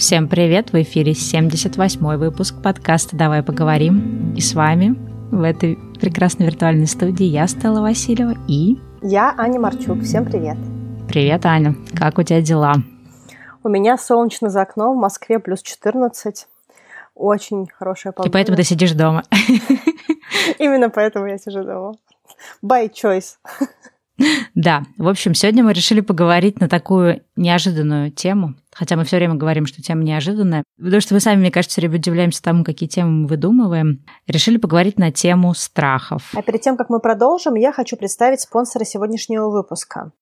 Всем привет! В эфире 78-й выпуск подкаста «Давай поговорим». И с вами в этой прекрасной виртуальной студии я, Стелла Васильева, и... Я Аня Марчук. Всем привет! Привет, Аня! Как у тебя дела? У меня солнечно за окном, в Москве плюс 14. Очень хорошая погода. И поэтому ты сидишь дома. Именно поэтому я сижу дома. By choice. Да, в общем, сегодня мы решили поговорить на такую неожиданную тему, хотя мы все время говорим, что тема неожиданная, потому что мы сами, мне кажется, все время удивляемся тому, какие темы мы выдумываем. Решили поговорить на тему страхов. А перед тем, как мы продолжим, я хочу представить спонсора сегодняшнего выпуска.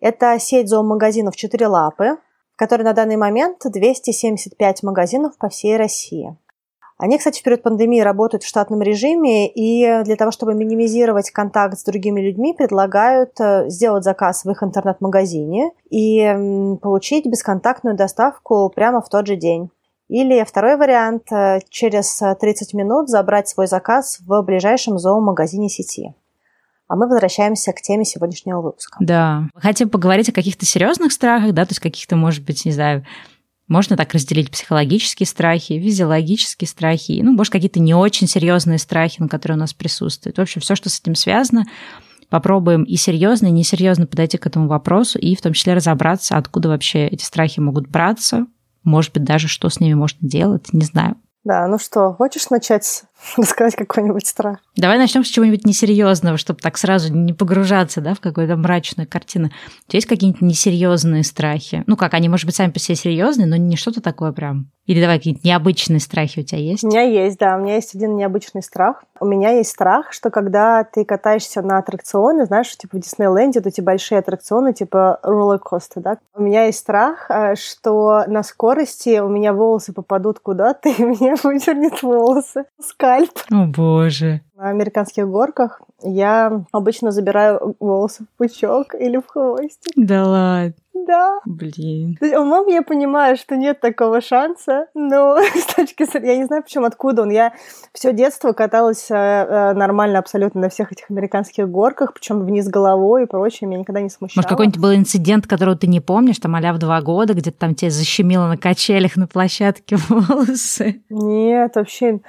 Это сеть зоомагазинов «Четыре лапы», в которой на данный момент 275 магазинов по всей России. Они, кстати, в период пандемии работают в штатном режиме, и для того, чтобы минимизировать контакт с другими людьми, предлагают э, сделать заказ в их интернет-магазине и получить бесконтактную доставку прямо в тот же день. Или второй вариант э, – через 30 минут забрать свой заказ в ближайшем зоомагазине сети. А мы возвращаемся к теме сегодняшнего выпуска. Да. Хотим поговорить о каких-то серьезных страхах, да, то есть каких-то, может быть, не знаю, можно так разделить психологические страхи, физиологические страхи, ну, может, какие-то не очень серьезные страхи, на которые у нас присутствуют. В общем, все, что с этим связано, попробуем и серьезно, и несерьезно подойти к этому вопросу, и в том числе разобраться, откуда вообще эти страхи могут браться, может быть, даже что с ними можно делать, не знаю. Да, ну что, хочешь начать рассказать какой-нибудь страх? Давай начнем с чего-нибудь несерьезного, чтобы так сразу не погружаться да, в какую-то мрачную картину. У тебя есть какие-нибудь несерьезные страхи? Ну как, они, может быть, сами по себе серьезные, но не что-то такое прям. Или давай какие-нибудь необычные страхи у тебя есть? У меня есть, да. У меня есть один необычный страх. У меня есть страх, что когда ты катаешься на аттракционы, знаешь, типа в Диснейленде, вот эти большие аттракционы, типа роллер-костер, да? У меня есть страх, э, что на скорости у меня волосы попадут куда-то, и мне выдернет волосы. Скальп. О, боже. На американских горках я обычно забираю волосы в пучок или в хвостик. Да ладно. Да. Блин. Умом я понимаю, что нет такого шанса, но с точки зрения... Я не знаю, почему, откуда он. Я все детство каталась э, э, нормально абсолютно на всех этих американских горках, причем вниз головой и прочее, меня никогда не смущало. Может, какой-нибудь был инцидент, которого ты не помнишь, там, а в два года, где-то там тебе защемило на качелях на площадке волосы? Нет, вообще...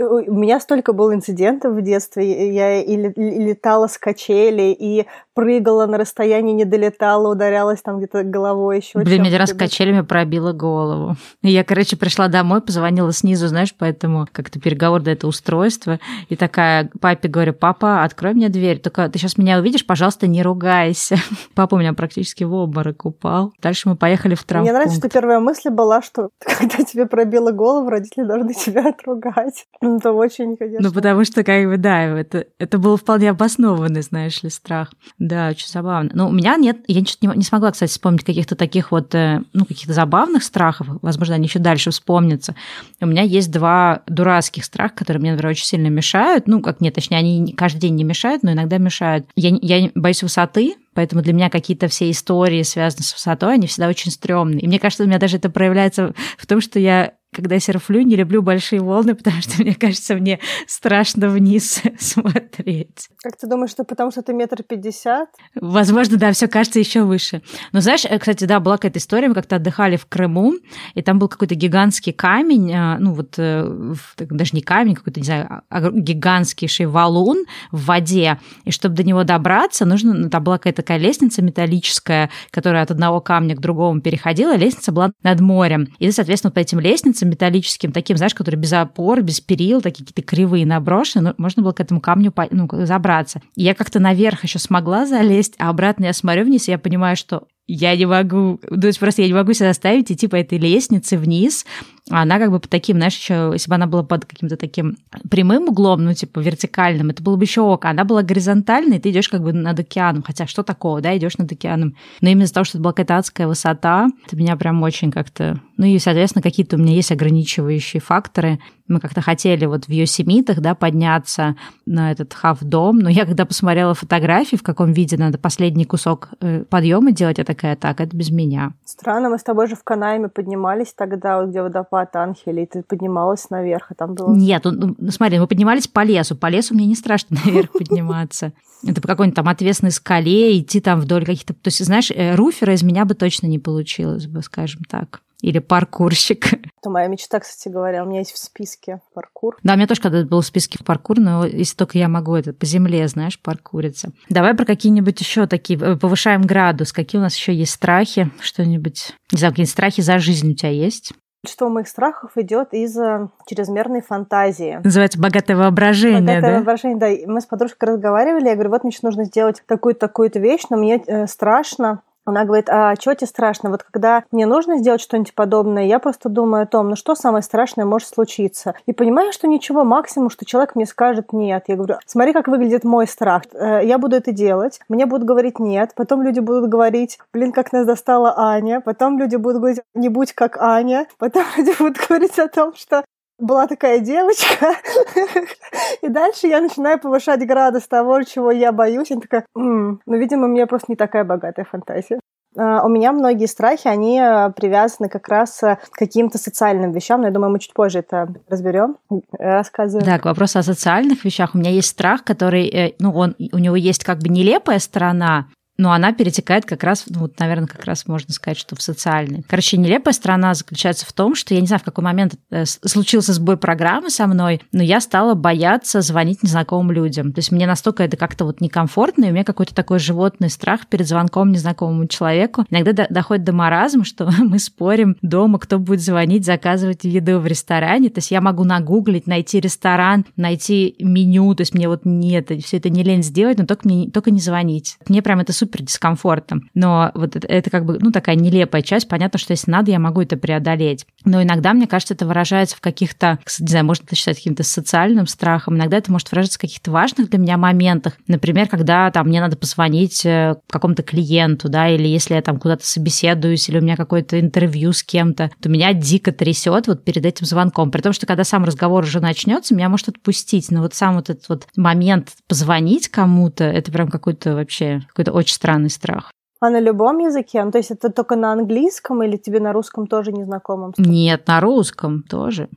У меня столько было инцидентов в детстве. Я и летала с качели, и прыгала на расстоянии, не долетала, ударялась там где-то головой еще. Блин, меня раз качелями пробила голову. И я, короче, пришла домой, позвонила снизу, знаешь, поэтому как-то переговор до этого устройства. И такая папе говорю, папа, открой мне дверь. Только ты сейчас меня увидишь, пожалуйста, не ругайся. Папа у меня практически в обморок упал. Дальше мы поехали в травмпункт. Мне нравится, что первая мысль была, что когда тебе пробила голову, родители должны тебя отругать. Ну, это очень, конечно. Ну, потому что, как бы, да, это, это был вполне обоснованный, знаешь ли, страх. Да, очень забавно. Но у меня нет, я не, не смогла, кстати, вспомнить каких-то таких вот, э, ну, каких-то забавных страхов. Возможно, они еще дальше вспомнятся. У меня есть два дурацких страха, которые мне, например, очень сильно мешают. Ну, как нет, точнее, они каждый день не мешают, но иногда мешают. Я, я боюсь высоты, Поэтому для меня какие-то все истории, связанные с высотой, они всегда очень стрёмные. И мне кажется, у меня даже это проявляется в том, что я когда серфлю, не люблю большие волны, потому что, мне кажется, мне страшно вниз смотреть. Как ты думаешь, что потому что ты метр пятьдесят? Возможно, да, все кажется еще выше. Но знаешь, э, кстати, да, была какая-то история, мы как-то отдыхали в Крыму, и там был какой-то гигантский камень, а, ну вот э, даже не камень, какой-то, не знаю, а гигантский валун в воде, и чтобы до него добраться, нужно, ну, там была какая-то такая лестница металлическая, которая от одного камня к другому переходила, лестница была над морем. И, соответственно, по этим лестницам металлическим, таким, знаешь, который без опор, без перил, такие какие-то кривые наброшены, но можно было к этому камню ну, забраться. И я как-то наверх еще смогла залезть, а обратно я смотрю вниз, и я понимаю, что я не могу, то есть просто я не могу себя заставить идти по этой лестнице вниз, она как бы по таким, знаешь, еще, если бы она была под каким-то таким прямым углом, ну, типа вертикальным, это было бы еще ок. Она была горизонтальной, и ты идешь как бы над океаном. Хотя что такого, да, идешь над океаном. Но именно из-за того, что это была какая-то адская высота, это меня прям очень как-то... Ну и, соответственно, какие-то у меня есть ограничивающие факторы. Мы как-то хотели вот в Йосемитах, да, подняться на этот хав-дом, но я когда посмотрела фотографии, в каком виде надо последний кусок э, подъема делать, я такая, так, это без меня. Странно, мы с тобой же в Канайме поднимались тогда, где водопад Анхели, и ты поднималась наверх, и там было... Нет, ну, ну, смотри, мы поднимались по лесу. По лесу мне не страшно наверх подниматься. Это по какой-нибудь там ответственной скале, идти там вдоль каких-то... То есть, знаешь, э, руфера из меня бы точно не получилось бы, скажем так или паркурщик. Это моя мечта, кстати говоря. У меня есть в списке паркур. Да, у меня тоже когда-то был в списке паркур, но если только я могу это по земле, знаешь, паркуриться. Давай про какие-нибудь еще такие, э, повышаем градус. Какие у нас еще есть страхи? Что-нибудь, не знаю, какие-нибудь страхи за жизнь у тебя есть? Что моих страхов идет из э, чрезмерной фантазии. Называется богатое воображение, богатое да? воображение, да. Мы с подружкой разговаривали, я говорю, вот мне нужно сделать такую-то, такую-то вещь, но мне э, страшно, она говорит, а что тебе страшно? Вот когда мне нужно сделать что-нибудь подобное, я просто думаю о том, ну что самое страшное может случиться. И понимаю, что ничего, максимум, что человек мне скажет нет. Я говорю, смотри, как выглядит мой страх. Э, я буду это делать, мне будут говорить нет, потом люди будут говорить, блин, как нас достала Аня, потом люди будут говорить, не будь как Аня, потом люди будут говорить о том, что была такая девочка, и дальше я начинаю повышать градус того, чего я боюсь. Я такая, ну, видимо, у меня просто не такая богатая фантазия. Uh, у меня многие страхи, они uh, привязаны как раз uh, к каким-то социальным вещам, но я думаю, мы чуть позже это разберем, рассказываем. Да, к вопросу о социальных вещах. У меня есть страх, который, э, ну, он, у него есть как бы нелепая сторона, но она перетекает как раз, ну, вот, наверное, как раз можно сказать, что в социальный. Короче, нелепая сторона заключается в том, что я не знаю, в какой момент э, случился сбой программы со мной, но я стала бояться звонить незнакомым людям. То есть мне настолько это как-то вот некомфортно, и у меня какой-то такой животный страх перед звонком незнакомому человеку. Иногда доходит до маразма, что мы спорим дома, кто будет звонить, заказывать еду в ресторане. То есть я могу нагуглить, найти ресторан, найти меню, то есть мне вот нет, все это не лень сделать, но только, мне, только не звонить. Мне прям это супер супер дискомфортом. Но вот это, это как бы, ну, такая нелепая часть. Понятно, что если надо, я могу это преодолеть. Но иногда, мне кажется, это выражается в каких-то, не знаю, можно это считать каким-то социальным страхом. Иногда это может выражаться в каких-то важных для меня моментах. Например, когда там мне надо позвонить э, какому-то клиенту, да, или если я там куда-то собеседуюсь, или у меня какое-то интервью с кем-то, то меня дико трясет вот перед этим звонком. При том, что когда сам разговор уже начнется, меня может отпустить. Но вот сам вот этот вот момент позвонить кому-то, это прям какой-то вообще, какой-то очень странный страх. А на любом языке? Ну, то есть это только на английском или тебе на русском тоже незнакомым? Нет, на русском тоже.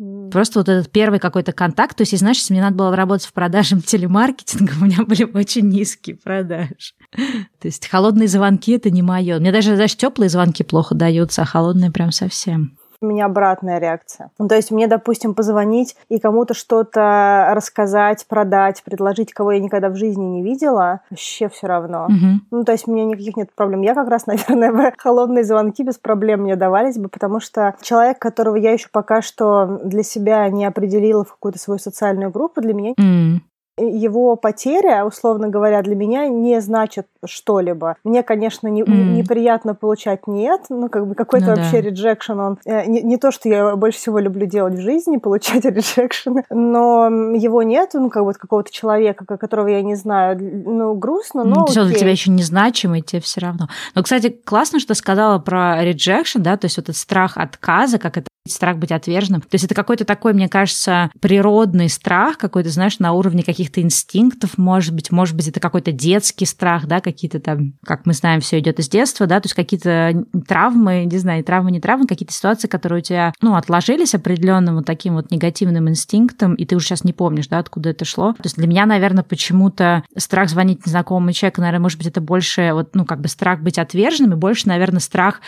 Mm. Просто вот этот первый какой-то контакт. То есть, знаешь, если мне надо было работать в продажам телемаркетинга, у меня были очень низкие продажи. То есть холодные звонки это не мое. Мне даже, знаешь, теплые звонки плохо даются, а холодные прям совсем у меня обратная реакция. Ну, то есть мне, допустим, позвонить и кому-то что-то рассказать, продать, предложить, кого я никогда в жизни не видела, вообще все равно. Угу. Ну, то есть у меня никаких нет проблем. Я как раз, наверное, бы холодные звонки без проблем мне давались бы, потому что человек, которого я еще пока что для себя не определила в какую-то свою социальную группу, для меня mm его потеря, условно говоря, для меня не значит что-либо. Мне, конечно, не, mm. неприятно получать нет, ну, как бы какой-то ну, вообще да. rejection, он э, не, не то, что я больше всего люблю делать в жизни, получать rejection, но его нет, ну, как бы какого-то человека, которого я не знаю, ну, грустно, но Все для тебя еще незначимый, тебе все равно. Но, кстати, классно, что сказала про rejection, да, то есть вот этот страх отказа, как это страх быть отверженным. То есть это какой-то такой, мне кажется, природный страх, какой-то, знаешь, на уровне каких-то инстинктов, может быть, может быть, это какой-то детский страх, да, какие-то там, как мы знаем, все идет из детства, да, то есть какие-то травмы, не знаю, травмы, не травмы, какие-то ситуации, которые у тебя, ну, отложились определенным вот таким вот негативным инстинктом, и ты уже сейчас не помнишь, да, откуда это шло. То есть для меня, наверное, почему-то страх звонить незнакомому человеку, наверное, может быть, это больше вот, ну, как бы страх быть отверженным, и больше, наверное, страх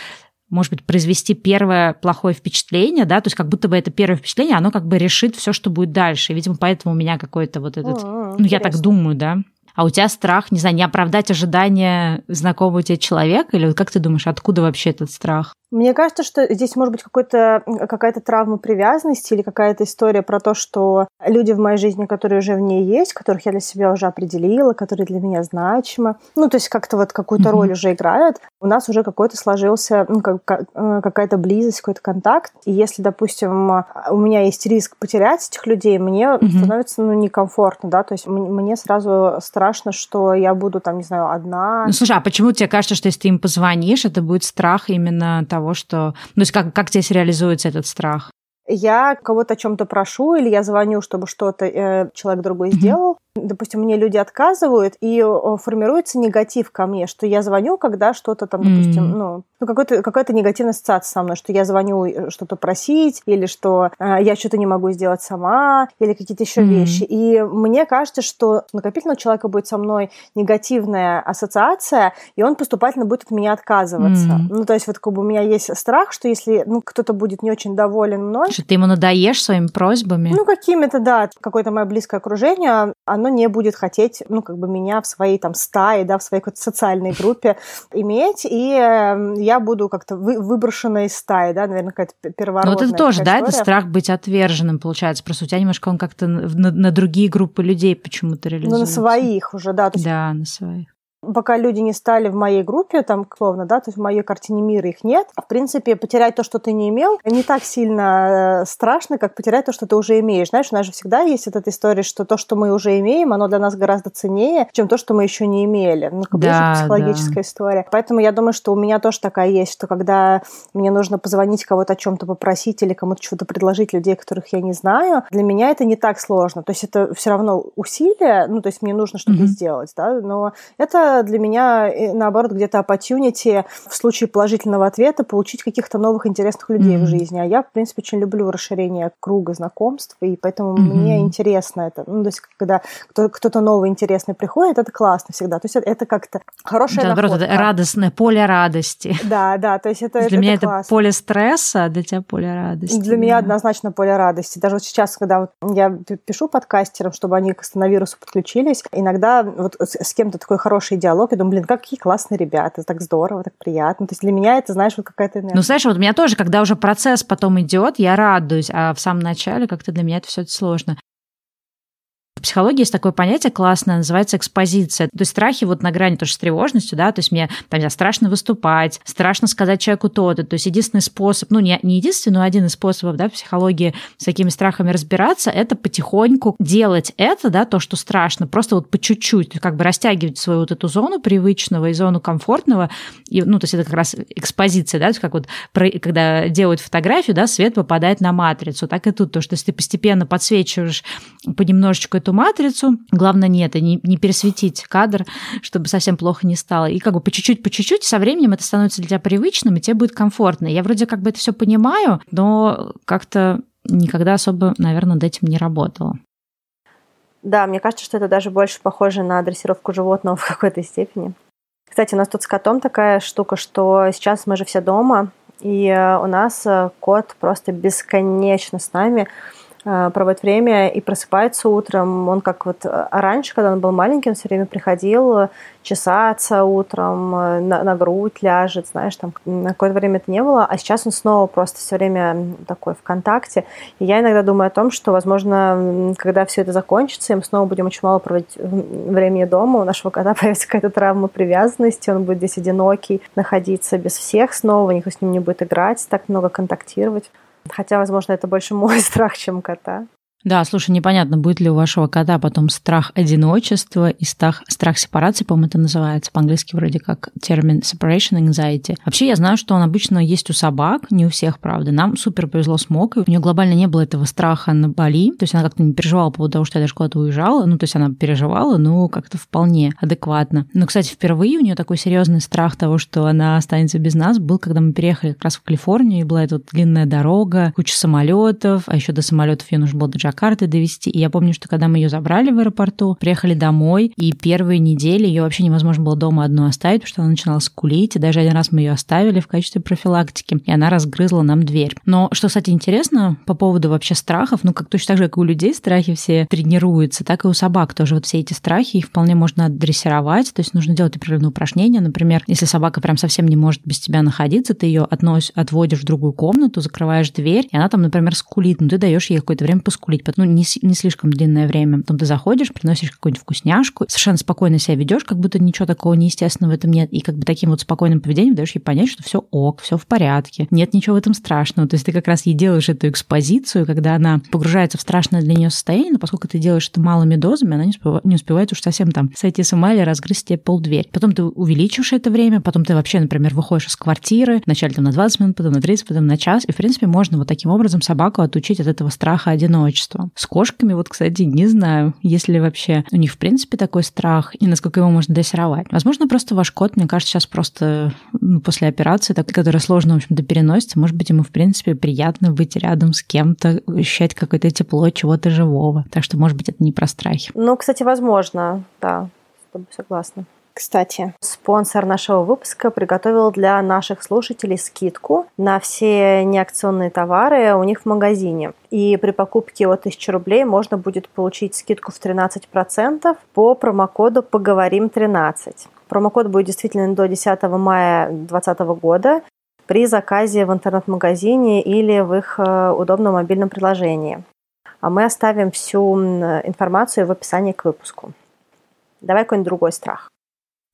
может быть, произвести первое плохое впечатление, да, то есть как будто бы это первое впечатление, оно как бы решит все, что будет дальше. И, видимо, поэтому у меня какой-то вот этот, О, ну, я так думаю, да. А у тебя страх, не знаю, не оправдать ожидания знакомого тебе человека? Или как ты думаешь, откуда вообще этот страх? Мне кажется, что здесь может быть какая-то травма привязанности или какая-то история про то, что люди в моей жизни, которые уже в ней есть, которых я для себя уже определила, которые для меня значимы, ну, то есть как-то вот какую-то mm-hmm. роль уже играют, у нас уже какой-то сложился, ну, как, э, какая-то близость, какой-то контакт. И если, допустим, у меня есть риск потерять этих людей, мне mm-hmm. становится, ну, некомфортно, да, то есть мне сразу страшно, что я буду там, не знаю, одна. Ну, слушай, а почему тебе кажется, что если ты им позвонишь, это будет страх именно того, того, что... Ну, то есть как, как здесь реализуется этот страх? я кого-то о чем-то прошу, или я звоню, чтобы что-то э, человек другой сделал, допустим, мне люди отказывают, и формируется негатив ко мне, что я звоню, когда что-то там, допустим, mm-hmm. ну, ну какой-то, какая-то негативная ассоциация со мной, что я звоню э, что-то просить, или что э, я что-то не могу сделать сама, или какие-то еще mm-hmm. вещи. И мне кажется, что накопительно у человека будет со мной негативная ассоциация, и он поступательно будет от меня отказываться. Mm-hmm. Ну, то есть вот как бы у меня есть страх, что если ну, кто-то будет не очень доволен мной... Что ты ему надоешь своими просьбами? Ну, какими-то, да. Какое-то мое близкое окружение, оно не будет хотеть, ну, как бы меня в своей там стае, да, в своей какой-то социальной группе иметь, и э, я буду как-то вы, выброшена из стаи, да, наверное, какая-то первородная Ну, это тоже, да, это страх быть отверженным, получается, просто у тебя немножко он как-то на, на другие группы людей почему-то реализуется. Ну, на своих уже, да. Да, на своих пока люди не стали в моей группе, там, словно, да, то есть в моей картине мира их нет. В принципе, потерять то, что ты не имел, не так сильно э, страшно, как потерять то, что ты уже имеешь. Знаешь, у нас же всегда есть эта история, что то, что мы уже имеем, оно для нас гораздо ценнее, чем то, что мы еще не имели. Ну, как да, психологическая да. история. Поэтому я думаю, что у меня тоже такая есть, что когда мне нужно позвонить кого-то о чем-то попросить или кому-то что-то предложить людей, которых я не знаю, для меня это не так сложно. То есть это все равно усилие, ну, то есть мне нужно что-то mm-hmm. сделать, да, но это для меня, э, наоборот, где-то opportunity в случае положительного ответа получить каких-то новых интересных людей mm-hmm. в жизни. А я, в принципе, очень люблю расширение круга знакомств, и поэтому mm-hmm. мне интересно это. Ну, то есть, когда кто-то новый интересный приходит, это классно всегда. То есть, это как-то хорошая да, находка. это радостное поле радости. Да, да, то есть это Для это, меня это, это поле стресса, а для тебя поле радости. Для да. меня однозначно поле радости. Даже вот сейчас, когда вот я пишу подкастерам, чтобы они к коронавирусу подключились, иногда вот с кем-то такой хороший диалог, я думаю, блин, какие классные ребята, так здорово, так приятно. То есть для меня это, знаешь, вот какая-то энергия. Ну, знаешь, вот у меня тоже, когда уже процесс потом идет, я радуюсь, а в самом начале как-то для меня это все сложно. В психологии есть такое понятие классное, называется экспозиция. То есть страхи вот на грани тоже с тревожностью, да, то есть мне там, страшно выступать, страшно сказать человеку то-то. То есть единственный способ, ну не, не единственный, но один из способов, да, в психологии с такими страхами разбираться, это потихоньку делать это, да, то, что страшно, просто вот по чуть-чуть, как бы растягивать свою вот эту зону привычного и зону комфортного. И, ну, то есть это как раз экспозиция, да, то есть как вот когда делают фотографию, да, свет попадает на матрицу, так и тут, то, что если ты постепенно подсвечиваешь понемножечку эту эту матрицу. Главное не это, не, не пересветить кадр, чтобы совсем плохо не стало. И как бы по чуть-чуть, по чуть-чуть со временем это становится для тебя привычным, и тебе будет комфортно. Я вроде как бы это все понимаю, но как-то никогда особо, наверное, над этим не работала. Да, мне кажется, что это даже больше похоже на дрессировку животного в какой-то степени. Кстати, у нас тут с котом такая штука, что сейчас мы же все дома, и э, у нас э, кот просто бесконечно с нами. Э, проводит время и просыпается утром. Он как вот э, раньше, когда он был маленький, он все время приходил э, чесаться утром, на, на грудь ляжет, знаешь, там на какое-то время это не было, а сейчас он снова просто все время такой в контакте. И я иногда думаю о том, что, возможно, когда все это закончится, и мы снова будем очень мало проводить времени дома, у нашего кота появится какая-то травма привязанности, он будет здесь одинокий, находиться без всех снова, никто с ним не будет играть, так много контактировать. Хотя, возможно, это больше мой страх, чем кота. Да, слушай, непонятно, будет ли у вашего кота потом страх одиночества и страх, страх сепарации, по-моему, это называется по-английски вроде как термин separation anxiety. Вообще я знаю, что он обычно есть у собак, не у всех, правда. Нам супер повезло с Мокой, у нее глобально не было этого страха на Бали, то есть она как-то не переживала по поводу того, что я даже куда-то уезжала, ну, то есть она переживала, но как-то вполне адекватно. Но, кстати, впервые у нее такой серьезный страх того, что она останется без нас, был, когда мы переехали как раз в Калифорнию, и была эта вот длинная дорога, куча самолетов, а еще до самолетов ей нужно было даже Джакарты довести. И я помню, что когда мы ее забрали в аэропорту, приехали домой, и первые недели ее вообще невозможно было дома одну оставить, потому что она начинала скулить, и даже один раз мы ее оставили в качестве профилактики, и она разгрызла нам дверь. Но что, кстати, интересно по поводу вообще страхов, ну, как точно так же, как и у людей страхи все тренируются, так и у собак тоже вот все эти страхи, их вполне можно дрессировать, то есть нужно делать определенные упражнения, например, если собака прям совсем не может без тебя находиться, ты ее относишь, отводишь в другую комнату, закрываешь дверь, и она там, например, скулит, ну, ты даешь ей какое-то время поскулить, быть, ну, не, не слишком длинное время. Потом ты заходишь, приносишь какую-нибудь вкусняшку, совершенно спокойно себя ведешь, как будто ничего такого неестественного в этом нет. И как бы таким вот спокойным поведением даешь ей понять, что все ок, все в порядке, нет ничего в этом страшного. То есть ты как раз ей делаешь эту экспозицию, когда она погружается в страшное для нее состояние, но поскольку ты делаешь это малыми дозами, она не успевает, не успевает уж совсем там сойти с ума или разгрызть тебе полдверь. Потом ты увеличиваешь это время, потом ты вообще, например, выходишь из квартиры, вначале там на 20 минут, потом на 30, потом на час, и, в принципе, можно вот таким образом собаку отучить от этого страха одиночества пространство. С кошками вот, кстати, не знаю, есть ли вообще у них в принципе такой страх и насколько его можно дрессировать. Возможно, просто ваш кот, мне кажется, сейчас просто ну, после операции, так, которая сложно, в общем-то, переносится, может быть, ему, в принципе, приятно быть рядом с кем-то, ощущать какое-то тепло чего-то живого. Так что, может быть, это не про страхи. Ну, кстати, возможно, да, согласна. Кстати, спонсор нашего выпуска приготовил для наших слушателей скидку на все неакционные товары у них в магазине. И при покупке от 1000 рублей можно будет получить скидку в 13% по промокоду «Поговорим13». Промокод будет действительно до 10 мая 2020 года при заказе в интернет-магазине или в их э, удобном мобильном приложении. А мы оставим всю информацию в описании к выпуску. Давай какой-нибудь другой страх.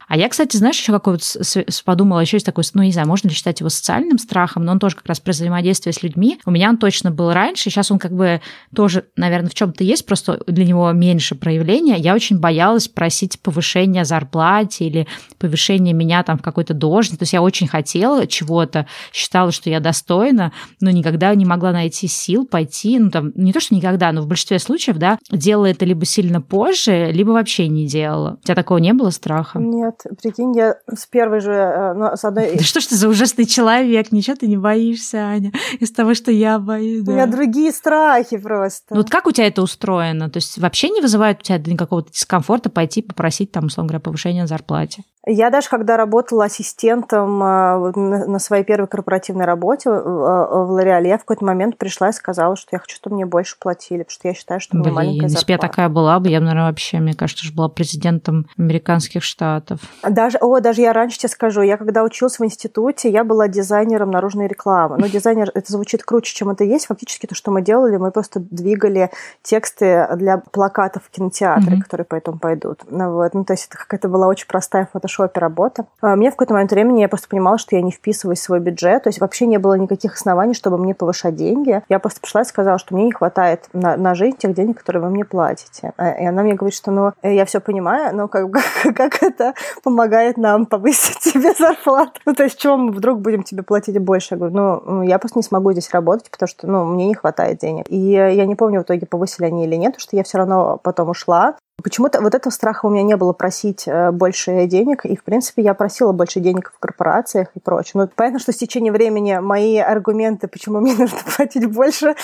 А я, кстати, знаешь, еще какой вот подумала, еще есть такой, ну, не знаю, можно ли считать его социальным страхом, но он тоже как раз про взаимодействие с людьми. У меня он точно был раньше, сейчас он как бы тоже, наверное, в чем-то есть, просто для него меньше проявления. Я очень боялась просить повышения зарплате или повышения меня там в какой-то должности. То есть я очень хотела чего-то, считала, что я достойна, но никогда не могла найти сил пойти, ну, там, не то, что никогда, но в большинстве случаев, да, делала это либо сильно позже, либо вообще не делала. У тебя такого не было страха? Нет, прикинь, я с первой же, э, ну, с одной... Да что ж ты за ужасный человек, ничего ты не боишься, Аня, из того, что я боюсь. Да. У меня другие страхи просто. Ну вот как у тебя это устроено? То есть вообще не вызывает у тебя никакого дискомфорта пойти попросить там, условно говоря, повышение зарплате? Я даже когда работала ассистентом э, на своей первой корпоративной работе э, в Лореале, я в какой-то момент пришла и сказала, что я хочу, чтобы мне больше платили, потому что я считаю, что Блин, маленькая зарплата. если бы я такая была бы, я бы, наверное, вообще, мне кажется, что была президентом американских штатов. Даже, о, даже я раньше тебе скажу, я когда училась в институте, я была дизайнером наружной рекламы. Но дизайнер, это звучит круче, чем это есть. Фактически то, что мы делали, мы просто двигали тексты для плакатов в кинотеатре, mm-hmm. которые поэтому пойдут. Ну, вот. ну, то есть это какая-то была очень простая фотошопе работа. А мне в какой-то момент времени я просто понимала, что я не вписываюсь в свой бюджет, то есть вообще не было никаких оснований, чтобы мне повышать деньги. Я просто пришла и сказала, что мне не хватает на, на жизнь тех денег, которые вы мне платите. А, и она мне говорит, что ну, я все понимаю, но как, как это помогает нам повысить тебе зарплату. Ну, то есть, чего мы вдруг будем тебе платить больше? Я говорю, ну, я просто не смогу здесь работать, потому что, ну, мне не хватает денег. И я не помню в итоге, повысили они или нет, потому что я все равно потом ушла. Почему-то вот этого страха у меня не было просить э, больше денег, и, в принципе, я просила больше денег в корпорациях и прочее. Но понятно, что с течением времени мои аргументы, почему мне нужно платить больше,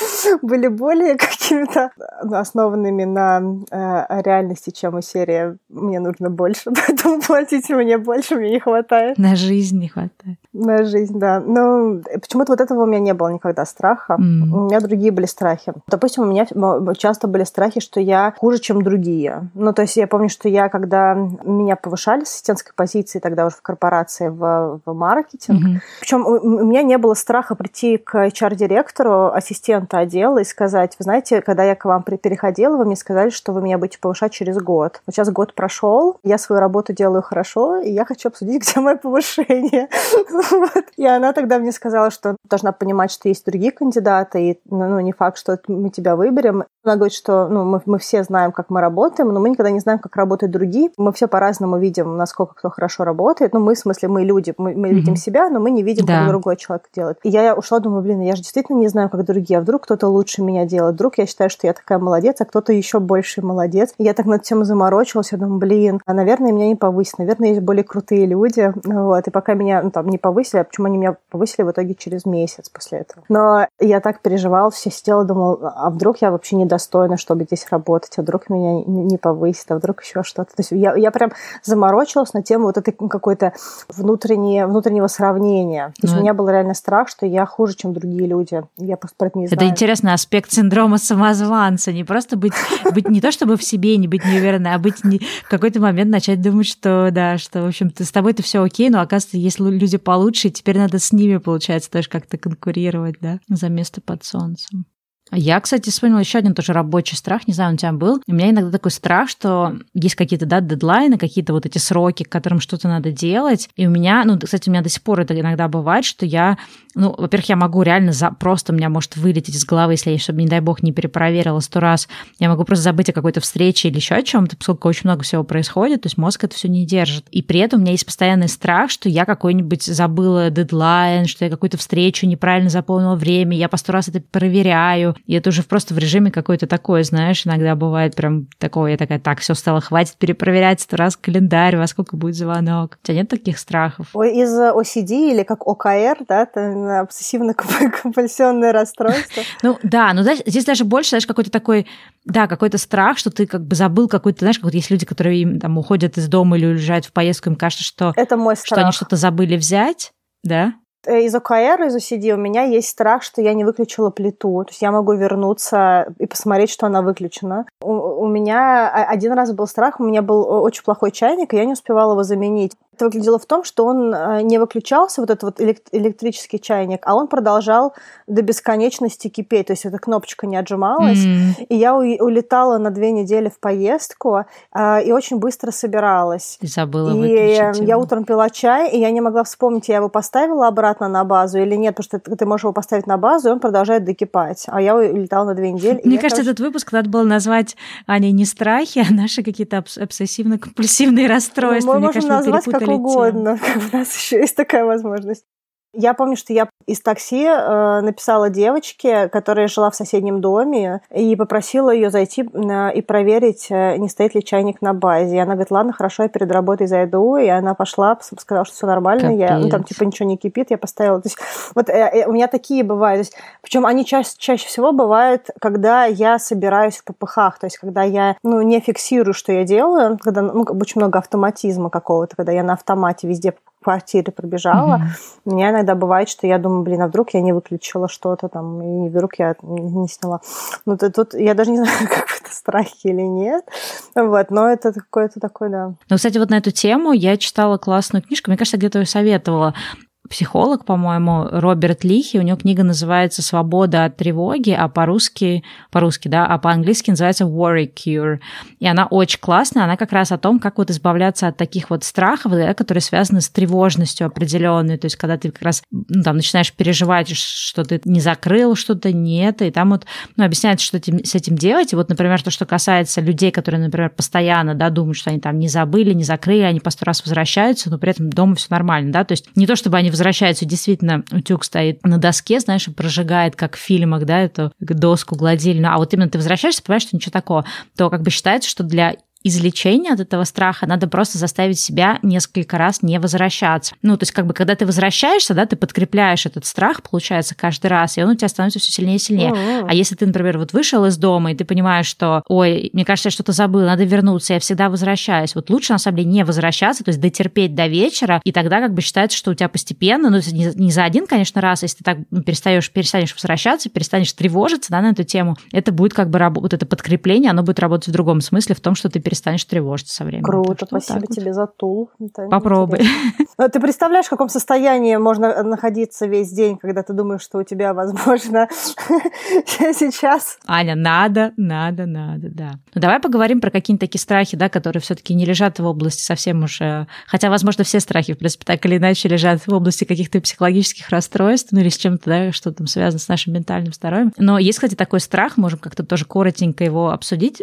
были более какими-то ну, основанными на э, реальности, чем у серии «мне нужно больше, поэтому платить мне больше, мне не хватает». На жизнь не хватает. На жизнь, да. Но почему-то вот этого у меня не было никогда страха. Mm. У меня другие были страхи. Допустим, у меня часто были страхи, что я хуже, чем другие. Ну, то есть я помню, что я, когда меня повышали с ассистентской позиции, тогда уже в корпорации, в, в маркетинг, mm-hmm. причем у, у меня не было страха прийти к HR-директору, ассистента отдела и сказать, вы знаете, когда я к вам переходила, вы мне сказали, что вы меня будете повышать через год. Вот сейчас год прошел, я свою работу делаю хорошо, и я хочу обсудить, где мое повышение. И она тогда мне сказала, что должна понимать, что есть другие кандидаты, и ну, не факт, что мы тебя выберем. Она говорит, что ну, мы, мы все знаем, как мы работаем, но мы никогда не знаем, как работают другие. Мы все по-разному видим, насколько кто хорошо работает. Ну, мы, в смысле, мы люди, мы, мы mm-hmm. видим себя, но мы не видим, да. как другой человек делает. И я ушла, думаю, блин, я же действительно не знаю, как другие. А вдруг кто-то лучше меня делает? Вдруг я считаю, что я такая молодец, а кто-то еще больше молодец. И я так над всем заморочилась. Я думаю, блин, а, наверное, меня не повысили. Наверное, есть более крутые люди. Вот. И пока меня ну, там не повысили, а почему они меня повысили в итоге через месяц после этого. Но я так переживала, все сидела, думала, а вдруг я вообще недостойна, чтобы здесь работать, а вдруг меня не повысит, а вдруг еще что-то. То есть я, я прям заморочилась на тему вот этой какой-то внутреннее, внутреннего сравнения. То есть ну, у меня был реально страх, что я хуже, чем другие люди. Я просто про это не знаю. Это интересный аспект синдрома самозванца. Не просто быть, быть не то чтобы в себе не быть неуверенной, а быть не, в какой-то момент начать думать, что да, что, в общем-то, с тобой-то все окей, но оказывается, есть люди получше, теперь надо с ними, получается, тоже как-то конкурировать, да, за место под солнцем. Я, кстати, вспомнила еще один тоже рабочий страх, не знаю, он у тебя был. У меня иногда такой страх, что есть какие-то, да, дедлайны, какие-то вот эти сроки, к которым что-то надо делать. И у меня, ну, кстати, у меня до сих пор это иногда бывает, что я, ну, во-первых, я могу реально за, просто у меня может вылететь из головы, если я, чтобы, не дай бог, не перепроверила сто раз, я могу просто забыть о какой-то встрече или еще о чем-то, поскольку очень много всего происходит, то есть мозг это все не держит. И при этом у меня есть постоянный страх, что я какой-нибудь забыла дедлайн, что я какую-то встречу неправильно заполнила время, я по сто раз это проверяю, И это уже просто в режиме какой-то такой, знаешь, иногда бывает прям такое, я такая, так, все стало, хватит перепроверять сто раз календарь, во сколько будет звонок. У тебя нет таких страхов? Из OCD или как ОКР, да, обсессивно-компульсионное расстройство. Ну да, но здесь даже больше, знаешь, какой-то такой, да, какой-то страх, что ты как бы забыл какой-то, знаешь, как вот есть люди, которые там уходят из дома или уезжают в поездку, им кажется, что, это мой страх. что они что-то забыли взять, да? Э, из ОКР, из OCD у меня есть страх, что я не выключила плиту. То есть я могу вернуться и посмотреть, что она выключена. У, у меня один раз был страх, у меня был очень плохой чайник, и я не успевала его заменить. Это выглядело в том, что он э, не выключался, вот этот вот электрический чайник, а он продолжал до бесконечности кипеть. То есть эта кнопочка не отжималась. Mm. И я улетала на две недели в поездку э, и очень быстро собиралась. Ты забыла И я утром пила чай, и я не могла вспомнить, я его поставила обратно на базу или нет, потому что ты можешь его поставить на базу, и он продолжает докипать. А я улетала на две недели. Мне кажется, короче... этот выпуск надо было назвать, Аня, не страхи, а наши какие-то обсессивно-компульсивные расстройства. Мы можем назвать как угодно. У нас еще есть такая возможность. Я помню, что я из такси э, написала девочке, которая жила в соседнем доме, и попросила ее зайти э, и проверить, э, не стоит ли чайник на базе. И она говорит, ладно, хорошо, я перед работой зайду. И она пошла, сказала, что все нормально. Капец. Я, ну, там типа ничего не кипит, я поставила. То есть вот э, э, у меня такие бывают. То есть, причем они чаще, чаще всего бывают, когда я собираюсь в ППХ, то есть когда я ну, не фиксирую, что я делаю, когда ну, очень много автоматизма какого-то, когда я на автомате везде квартире пробежала. Mm-hmm. У меня иногда бывает, что я думаю, блин, а вдруг я не выключила что-то там, и вдруг я не сняла. Ну, тут, тут я даже не знаю, как это страхи или нет. Вот, но это какое-то такое, да. Ну, кстати, вот на эту тему я читала классную книжку, мне кажется, где-то ее советовала психолог, по-моему, Роберт Лихи. У него книга называется «Свобода от тревоги», а по-русски, по-русски, да, а по-английски называется «Worry Cure». И она очень классная, она как раз о том, как вот избавляться от таких вот страхов, да, которые связаны с тревожностью определенной. То есть, когда ты как раз ну, там начинаешь переживать, что ты не закрыл что-то, нет, и там вот ну, объясняется, что с этим делать. И вот, например, то, что касается людей, которые, например, постоянно да, думают, что они там не забыли, не закрыли, они по сто раз возвращаются, но при этом дома все нормально, да, то есть не то, чтобы они возвращаются, действительно, утюг стоит на доске, знаешь, и прожигает, как в фильмах, да, эту доску гладильную, а вот именно ты возвращаешься, понимаешь, что ничего такого, то как бы считается, что для излечения от этого страха надо просто заставить себя несколько раз не возвращаться. Ну, то есть как бы когда ты возвращаешься, да, ты подкрепляешь этот страх, получается, каждый раз, и он у тебя становится все сильнее и сильнее. Mm-hmm. А если ты, например, вот вышел из дома, и ты понимаешь, что, ой, мне кажется, я что-то забыл, надо вернуться, я всегда возвращаюсь. Вот лучше, на самом деле, не возвращаться, то есть дотерпеть до вечера, и тогда как бы считается, что у тебя постепенно, ну, не, не за один, конечно, раз, если ты так ну, перестаешь, перестанешь возвращаться, перестанешь тревожиться, да, на эту тему, это будет как бы работать, вот это подкрепление, оно будет работать в другом смысле, в том, что ты перестанешь тревожиться со временем. Круто, спасибо вот тебе за тул. Это Попробуй. Но ты представляешь, в каком состоянии можно находиться весь день, когда ты думаешь, что у тебя, возможно, сейчас... Аня, надо, надо, надо, да. Ну, давай поговорим про какие-нибудь такие страхи, да, которые все таки не лежат в области совсем уж... Э, хотя, возможно, все страхи, в принципе, так или иначе лежат в области каких-то психологических расстройств, ну или с чем-то, да, что там связано с нашим ментальным здоровьем. Но есть, кстати, такой страх, можем как-то тоже коротенько его обсудить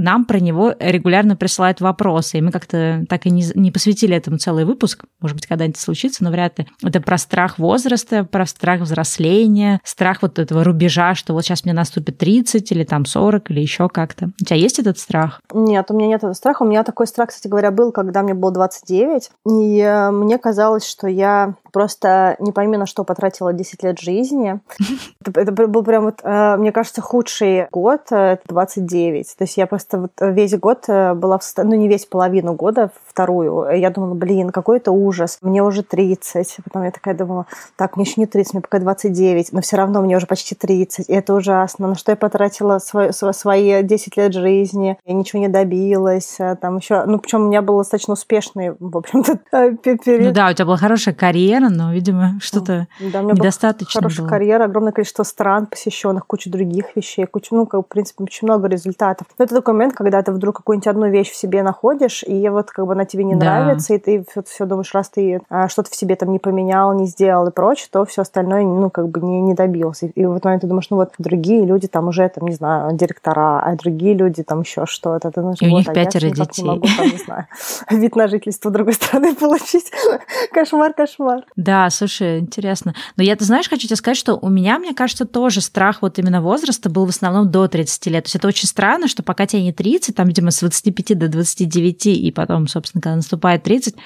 нам про него регулярно присылают вопросы, и мы как-то так и не, не посвятили этому целый выпуск, может быть, когда-нибудь случится, но вряд ли. Это про страх возраста, про страх взросления, страх вот этого рубежа, что вот сейчас мне наступит 30 или там 40 или еще как-то. У тебя есть этот страх? Нет, у меня нет этого страха. У меня такой страх, кстати говоря, был, когда мне было 29, и э, мне казалось, что я просто не пойми, на что потратила 10 лет жизни. Это был прям, вот, э, мне кажется, худший год, 29. То есть я просто вот весь год э, была, в, ну не весь, половину года, вторую. Я думала, блин, какой это ужас. Мне уже 30. Потом я такая думала, так, мне еще не 30, мне пока 29, но все равно мне уже почти 30. И это ужасно. На что я потратила свои, свои 10 лет жизни. Я ничего не добилась. А там еще, ну, причем у меня был достаточно успешный, в общем-то, период. Ну да, у тебя была хорошая карьера, но, видимо, что-то да, у меня недостаточно хорошая было. карьера, огромное количество стран посещенных, куча других вещей, куча, ну, как, в принципе, очень много результатов. Но это такой момент, когда ты вдруг какую-нибудь одну вещь в себе находишь, и вот как бы она тебе не да. нравится, и ты все, все думаешь, раз ты а, что-то в себе там не поменял, не сделал и прочее, то все остальное, ну, как бы не, не добился. И, и в этот момент ты думаешь, ну, вот другие люди там уже, там, не знаю, директора, а другие люди там еще что-то. Ты думаешь, и вот, у них а пятеро детей. Не могу, там, не знаю, вид на жительство другой страны получить. Кошмар, кошмар. Да, слушай, интересно. Но я, ты знаешь, хочу тебе сказать, что у меня, мне кажется, тоже страх вот именно возраста был в основном до 30 лет. То есть это очень странно, что пока тебе не 30, там, видимо, с 25 до 29, и потом, собственно, когда наступает 30,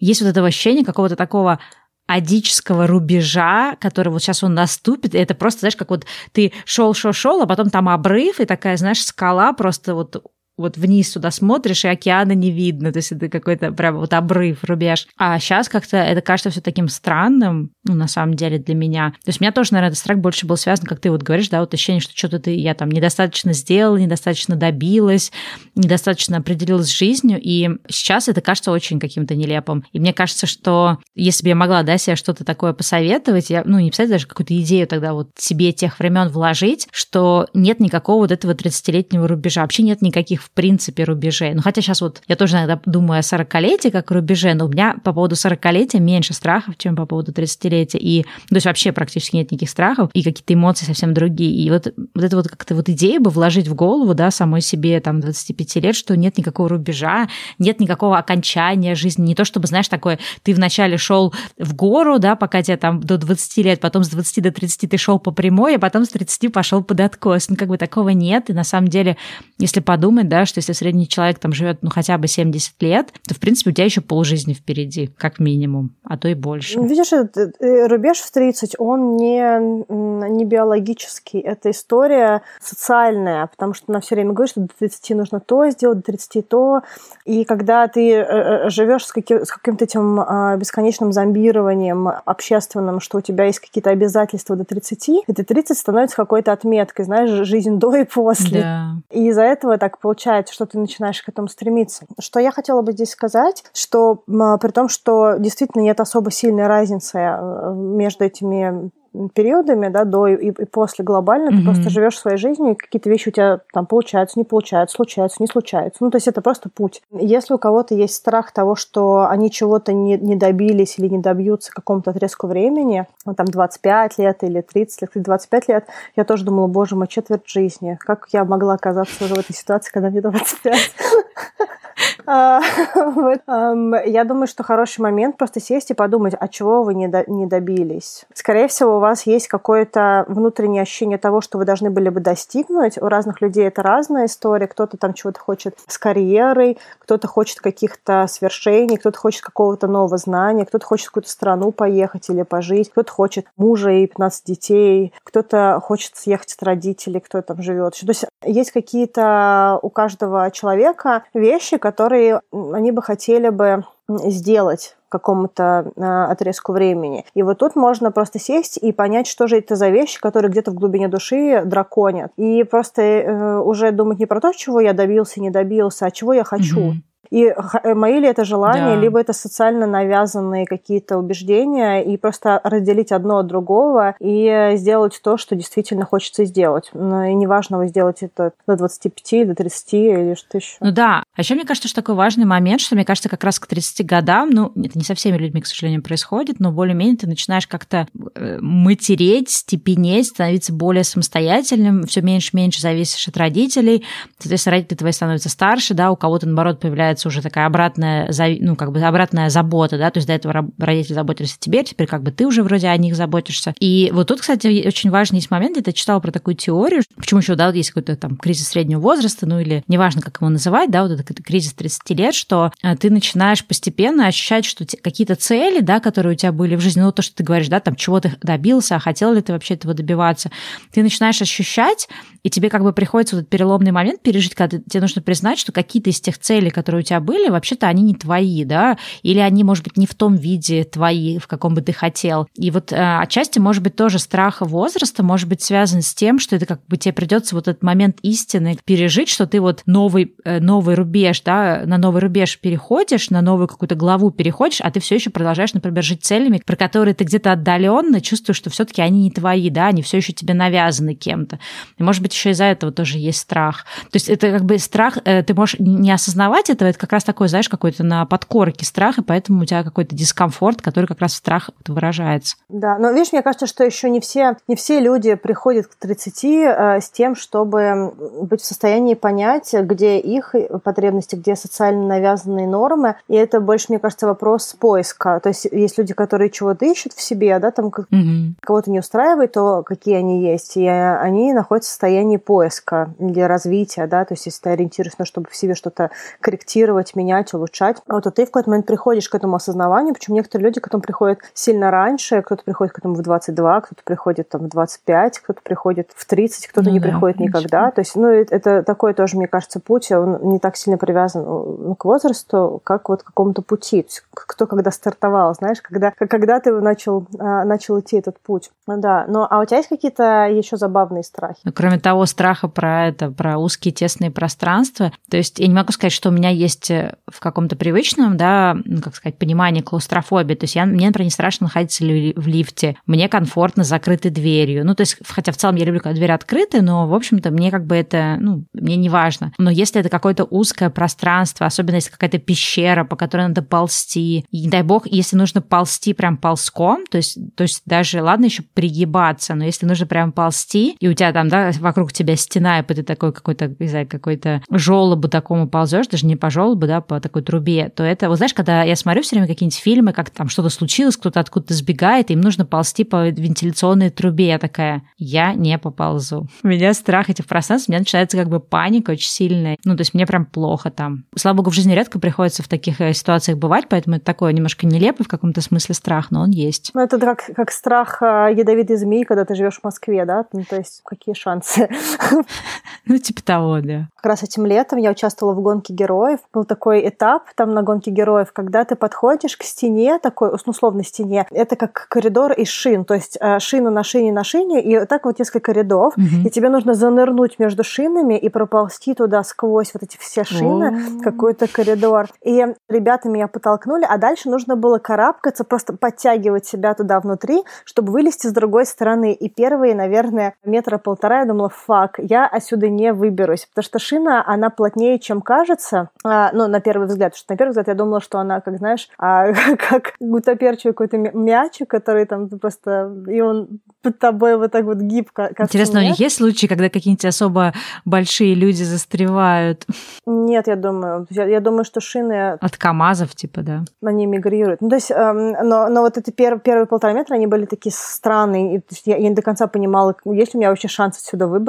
есть вот это ощущение какого-то такого адического рубежа, который вот сейчас он наступит, и это просто, знаешь, как вот ты шел, шел, шел, а потом там обрыв, и такая, знаешь, скала просто вот вот вниз туда смотришь, и океана не видно, то есть это какой-то прям вот обрыв, рубеж. А сейчас как-то это кажется все таким странным, ну, на самом деле, для меня. То есть у меня тоже, наверное, этот страх больше был связан, как ты вот говоришь, да, вот ощущение, что что-то ты, я там недостаточно сделала, недостаточно добилась, недостаточно определилась с жизнью, и сейчас это кажется очень каким-то нелепым. И мне кажется, что если бы я могла, да, себе что-то такое посоветовать, я, ну, не писать даже какую-то идею тогда вот себе тех времен вложить, что нет никакого вот этого 30-летнего рубежа, вообще нет никаких в принципе рубежей. Ну, хотя сейчас вот я тоже иногда думаю о 40-летии как рубеже, но у меня по поводу 40-летия меньше страхов, чем по поводу 30-летия. И, то есть вообще практически нет никаких страхов, и какие-то эмоции совсем другие. И вот, вот это вот как-то вот идея бы вложить в голову, да, самой себе там 25 лет, что нет никакого рубежа, нет никакого окончания жизни. Не то чтобы, знаешь, такое, ты вначале шел в гору, да, пока тебе там до 20 лет, потом с 20 до 30 ты шел по прямой, а потом с 30 пошел под откос. Ну, как бы такого нет. И на самом деле, если подумать, да, что если средний человек там живет ну хотя бы 70 лет, то в принципе у тебя еще полжизни впереди, как минимум, а то и больше. Видишь, э, рубеж в 30, он не, не биологический, это история социальная, потому что она все время говорит, что до 30 нужно то сделать, до 30 то, и когда ты э, э, живешь с, каким, с каким-то этим а, бесконечным зомбированием общественным, что у тебя есть какие-то обязательства до 30, это 30 становится какой-то отметкой, знаешь, жизнь до и после. Да. И из-за этого так получается получается, что ты начинаешь к этому стремиться. Что я хотела бы здесь сказать, что при том, что действительно нет особо сильной разницы э, между этими периодами, да, до и, и после глобально, mm-hmm. ты просто живешь своей жизнью, и какие-то вещи у тебя там получаются, не получаются, случаются, не случаются. Ну, то есть это просто путь. Если у кого-то есть страх того, что они чего-то не, не добились или не добьются какому-то отрезку времени, ну, там 25 лет или 30 лет, или 25 лет, я тоже думала, боже мой, четверть жизни. Как я могла оказаться уже в этой ситуации, когда мне 25? А, я думаю, что хороший момент просто сесть и подумать, а чего вы не добились. Скорее всего, у вас есть какое-то внутреннее ощущение того, что вы должны были бы достигнуть. У разных людей это разная история. Кто-то там чего-то хочет с карьерой, кто-то хочет каких-то свершений, кто-то хочет какого-то нового знания, кто-то хочет в какую-то страну поехать или пожить, кто-то хочет мужа и 15 детей, кто-то хочет съехать от родителей, кто там живет. То есть есть какие-то у каждого человека вещи, которые они бы хотели бы сделать какому-то э, отрезку времени. И вот тут можно просто сесть и понять, что же это за вещи, которые где-то в глубине души драконят. И просто э, уже думать не про то, чего я добился, не добился, а чего я хочу. Mm-hmm. И э, мои ли это желания, да. либо это социально навязанные какие-то убеждения, и просто разделить одно от другого и сделать то, что действительно хочется сделать. И неважно, вы сделаете это до 25, до 30 или что еще. Ну да. А еще мне кажется, что такой важный момент, что мне кажется, как раз к 30 годам, ну, это не со всеми людьми, к сожалению, происходит, но более-менее ты начинаешь как-то э, матереть, степенеть, становиться более самостоятельным, все меньше-меньше зависишь от родителей. Соответственно, родители твои становятся старше, да, у кого-то, наоборот, появляется появляется уже такая обратная, ну, как бы обратная забота, да, то есть до этого родители заботились о тебе, теперь как бы ты уже вроде о них заботишься. И вот тут, кстати, очень важный есть момент, я читала про такую теорию, почему еще, да, вот есть какой-то там кризис среднего возраста, ну, или неважно, как его называть, да, вот этот кризис 30 лет, что э, ты начинаешь постепенно ощущать, что какие-то цели, да, которые у тебя были в жизни, ну, то, что ты говоришь, да, там, чего ты добился, а хотел ли ты вообще этого добиваться, ты начинаешь ощущать, и тебе как бы приходится вот этот переломный момент пережить, когда тебе нужно признать, что какие-то из тех целей, которые у тебя были, вообще-то они не твои, да, или они, может быть, не в том виде твои, в каком бы ты хотел. И вот э, отчасти, может быть, тоже страх возраста может быть связан с тем, что это как бы тебе придется вот этот момент истины пережить, что ты вот новый, э, новый рубеж, да, на новый рубеж переходишь, на новую какую-то главу переходишь, а ты все еще продолжаешь, например, жить целями, про которые ты где-то отдаленно чувствуешь, что все-таки они не твои, да, они все еще тебе навязаны кем-то. И, может быть, еще из-за этого тоже есть страх. То есть это как бы страх, э, ты можешь не осознавать этого, это как раз такой, знаешь, какой-то на подкорке страх, и поэтому у тебя какой-то дискомфорт, который как раз в страх выражается. Да, но видишь, мне кажется, что еще не все, не все люди приходят к 30 э, с тем, чтобы быть в состоянии понять, где их потребности, где социально навязанные нормы, и это больше, мне кажется, вопрос поиска. То есть есть люди, которые чего-то ищут в себе, да, там угу. кого-то не устраивает, то какие они есть, и они находятся в состоянии поиска или развития, да, то есть если ты ориентируешься на чтобы в себе что-то корректировать, менять, улучшать, вот, а ты в какой-то момент приходишь к этому осознаванию, причем некоторые люди к этому приходят сильно раньше, кто-то приходит к этому в 22, кто-то приходит там в 25, кто-то приходит в 30, кто-то ну, не да, приходит конечно. никогда, то есть, ну, это такой тоже, мне кажется, путь, он не так сильно привязан ну, к возрасту, как вот к какому-то пути, то есть, кто когда стартовал, знаешь, когда, когда ты начал, а, начал идти этот путь, да, ну, а у тебя есть какие-то еще забавные страхи? Ну, кроме того страха про это, про узкие тесные пространства, то есть я не могу сказать, что у меня есть э, в каком-то привычном, да, ну, как сказать, понимании клаустрофобии. То есть я, мне, например, не страшно находиться в лифте, мне комфортно с закрытой дверью. Ну, то есть, хотя в целом я люблю, когда дверь открыта, но, в общем-то, мне как бы это, ну, мне не важно. Но если это какое-то узкое пространство, особенно если какая-то пещера, по которой надо ползти, и, не дай бог, если нужно ползти прям ползком, то есть, то есть даже, ладно, еще пригибаться, но если нужно прям ползти, и у тебя там, да, вокруг тебя стена, и ты такой какой-то, не знаю, какой-то желобу такому ползешь, даже не по желобу, да, по такой трубе, то это, вот знаешь, когда я смотрю все время какие-нибудь фильмы, как там что-то случилось, кто-то откуда-то сбегает, им нужно ползти по вентиляционной трубе, я такая, я не поползу. У меня страх этих пространств, у меня начинается как бы паника очень сильная. Ну, то есть мне прям плохо там. Слава богу, в жизни редко приходится в таких э, ситуациях бывать, поэтому это такое немножко нелепый в каком-то смысле страх, но он есть. Ну, это как, как страх э, ядовитой змеи, когда ты живешь в Москве, да? Ну, то есть какие шансы? Ну, типа того, да. Как раз этим летом я участвовала в гонке героев. Был такой этап там на гонке героев, когда ты подходишь к стене, такой, ну, условной стене. Это как коридор из шин, то есть э, шина на шине на шине, и так вот несколько рядов. Угу. И тебе нужно занырнуть между шинами и проползти туда сквозь вот эти все шины, какой-то коридор. И ребята меня подтолкнули, а дальше нужно было карабкаться, просто подтягивать себя туда внутри, чтобы вылезти с другой стороны. И первые, наверное, метра полтора я думала, фак, я отсюда не выберусь, потому что шина, она плотнее, чем кажется, а, ну, на первый взгляд, потому что на первый взгляд я думала, что она, как знаешь, а, как гутоперчивый какой-то мячик, который там просто, и он под тобой вот так вот гибко. Интересно, у них есть случаи, когда какие-нибудь особо большие люди застревают? Нет, я думаю. Я, я думаю, что шины... От КАМАЗов, типа, да? Они мигрируют. Ну, то есть, эм, но, но вот эти пер, первые полтора метра, они были такие странные. И, я, я не до конца понимала, есть ли у меня вообще шанс отсюда выбраться.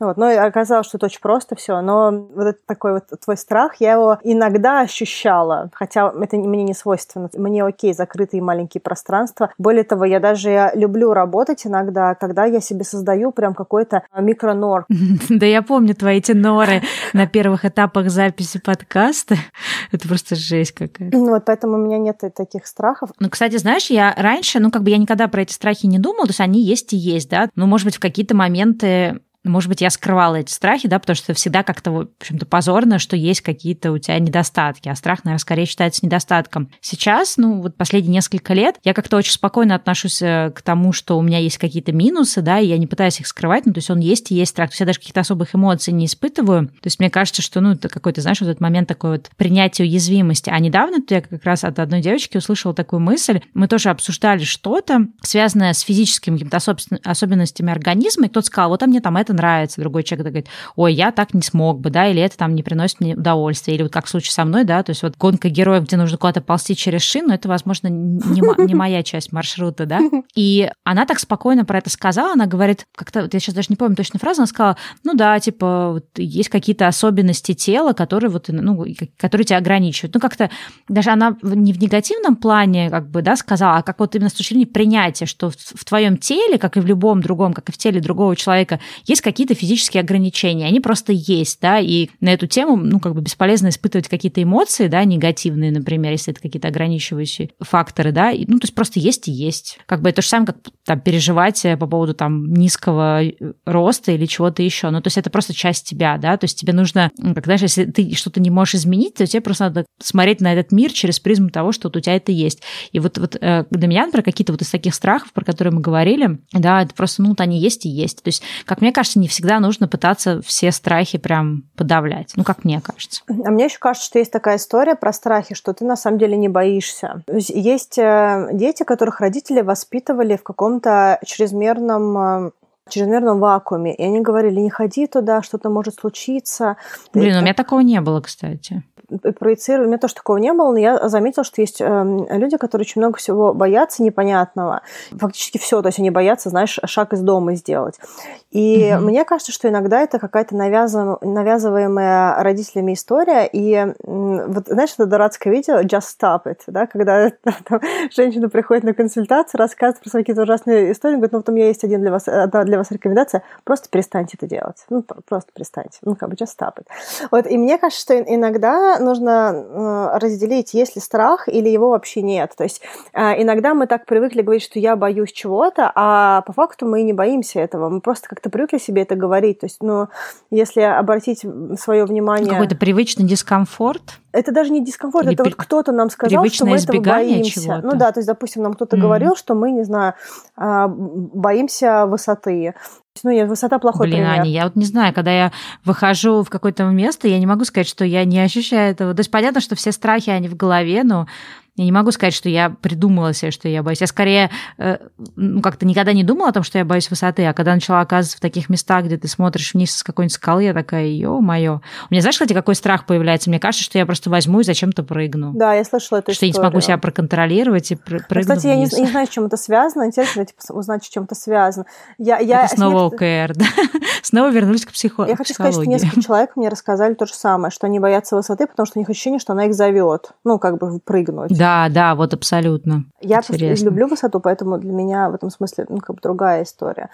Вот. Но оказалось, что это очень просто все. Но вот этот такой вот твой страх, я его иногда ощущала. Хотя это мне не свойственно. Мне окей, закрытые маленькие пространства. Более того, я даже люблю работать иногда, когда я себе создаю прям какой-то микронор. Да я помню твои эти норы на первых этапах записи подкаста. Это просто жесть какая-то. Вот поэтому у меня нет таких страхов. Ну, кстати, знаешь, я раньше, ну, как бы я никогда про эти страхи не думала, то есть они есть и есть, да. Ну, может быть, в какие-то моменты может быть, я скрывала эти страхи, да, потому что всегда как-то, в общем-то, позорно, что есть какие-то у тебя недостатки, а страх, наверное, скорее считается недостатком. Сейчас, ну, вот последние несколько лет я как-то очень спокойно отношусь э, к тому, что у меня есть какие-то минусы, да, и я не пытаюсь их скрывать, ну, то есть он есть и есть страх. То есть я даже каких-то особых эмоций не испытываю. То есть мне кажется, что, ну, это какой-то, знаешь, вот этот момент такой вот принятия уязвимости. А недавно я как раз от одной девочки услышала такую мысль. Мы тоже обсуждали что-то, связанное с физическими какими-то особенностями организма, и кто-то сказал, вот а мне там это это нравится, другой человек говорит, ой, я так не смог бы, да, или это там не приносит мне удовольствия, или вот как в случае со мной, да, то есть вот гонка героев, где нужно куда-то ползти через шину, это, возможно, не, не моя часть маршрута, да, и она так спокойно про это сказала, она говорит, как-то, вот я сейчас даже не помню точно фразу, она сказала, ну да, типа, вот есть какие-то особенности тела, которые вот, ну, которые тебя ограничивают, ну как-то даже она не в негативном плане, как бы, да, сказала, а как вот именно с точки зрения принятия, что в, в твоем теле, как и в любом другом, как и в теле другого человека, есть есть какие-то физические ограничения, они просто есть, да, и на эту тему, ну, как бы бесполезно испытывать какие-то эмоции, да, негативные, например, если это какие-то ограничивающие факторы, да, и, ну, то есть просто есть и есть. Как бы это же самое, как там переживать э, по поводу там низкого э, роста или чего-то еще, ну, то есть это просто часть тебя, да, то есть тебе нужно, как знаешь, если ты что-то не можешь изменить, то тебе просто надо смотреть на этот мир через призму того, что вот у тебя это есть. И вот, вот э, для меня, например, какие-то вот из таких страхов, про которые мы говорили, да, это просто, ну, вот они есть и есть. То есть, как мне кажется, кажется, не всегда нужно пытаться все страхи прям подавлять. Ну, как мне кажется. А мне еще кажется, что есть такая история про страхи, что ты на самом деле не боишься. Есть э, дети, которых родители воспитывали в каком-то чрезмерном чрезмерном вакууме. И они говорили, не ходи туда, что-то может случиться. Блин, у меня такого не было, кстати проецирую. У меня тоже такого не было, но я заметила, что есть э, люди, которые очень много всего боятся непонятного. Фактически все, то есть они боятся, знаешь, шаг из дома сделать. И угу. мне кажется, что иногда это какая-то навязываемая, навязываемая родителями история. И вот, знаешь, это дурацкое видео «Just stop it», да, когда там, женщина приходит на консультацию, рассказывает про свои какие-то ужасные истории, говорит, ну вот у меня есть один для вас, одна для вас рекомендация, просто перестаньте это делать. Ну, просто перестаньте. Ну, как бы just stop it. Вот, и мне кажется, что иногда нужно э, разделить, есть ли страх или его вообще нет. То есть э, иногда мы так привыкли говорить, что я боюсь чего-то, а по факту мы не боимся этого. Мы просто как-то привыкли себе это говорить. То есть, ну, если обратить свое внимание... Какой-то привычный дискомфорт? Это даже не дискомфорт, Или это вот кто-то нам сказал, что мы этого боимся. Чего-то. Ну да, то есть, допустим, нам кто-то mm. говорил, что мы, не знаю, а, боимся высоты. Ну, нет, высота плохой Блин, пример. Аня, я вот не знаю, когда я выхожу в какое-то место, я не могу сказать, что я не ощущаю этого. То есть понятно, что все страхи, они в голове, но я не могу сказать, что я придумала себе, что я боюсь. Я скорее э, ну, как-то никогда не думала о том, что я боюсь высоты, а когда начала оказываться в таких местах, где ты смотришь вниз с какой-нибудь скалы, я такая, ё-моё. У меня, знаешь, кстати, какой страх появляется? Мне кажется, что я просто возьму и зачем-то прыгну. Да, я слышала эту что историю. Что я не смогу себя проконтролировать и прыгну Кстати, вниз. я не, не знаю, с чем это связано. Интересно типа, узнать, с чем это связано. Я, я это снова ОКР, да? снова вернулись к психо- Я хочу сказать, что несколько человек мне рассказали то же самое, что они боятся высоты, потому что у них ощущение, что она их зовет. Ну, как бы прыгнуть. Да, да, вот абсолютно. Я Интересно. люблю высоту, поэтому для меня в этом смысле ну, как бы другая история.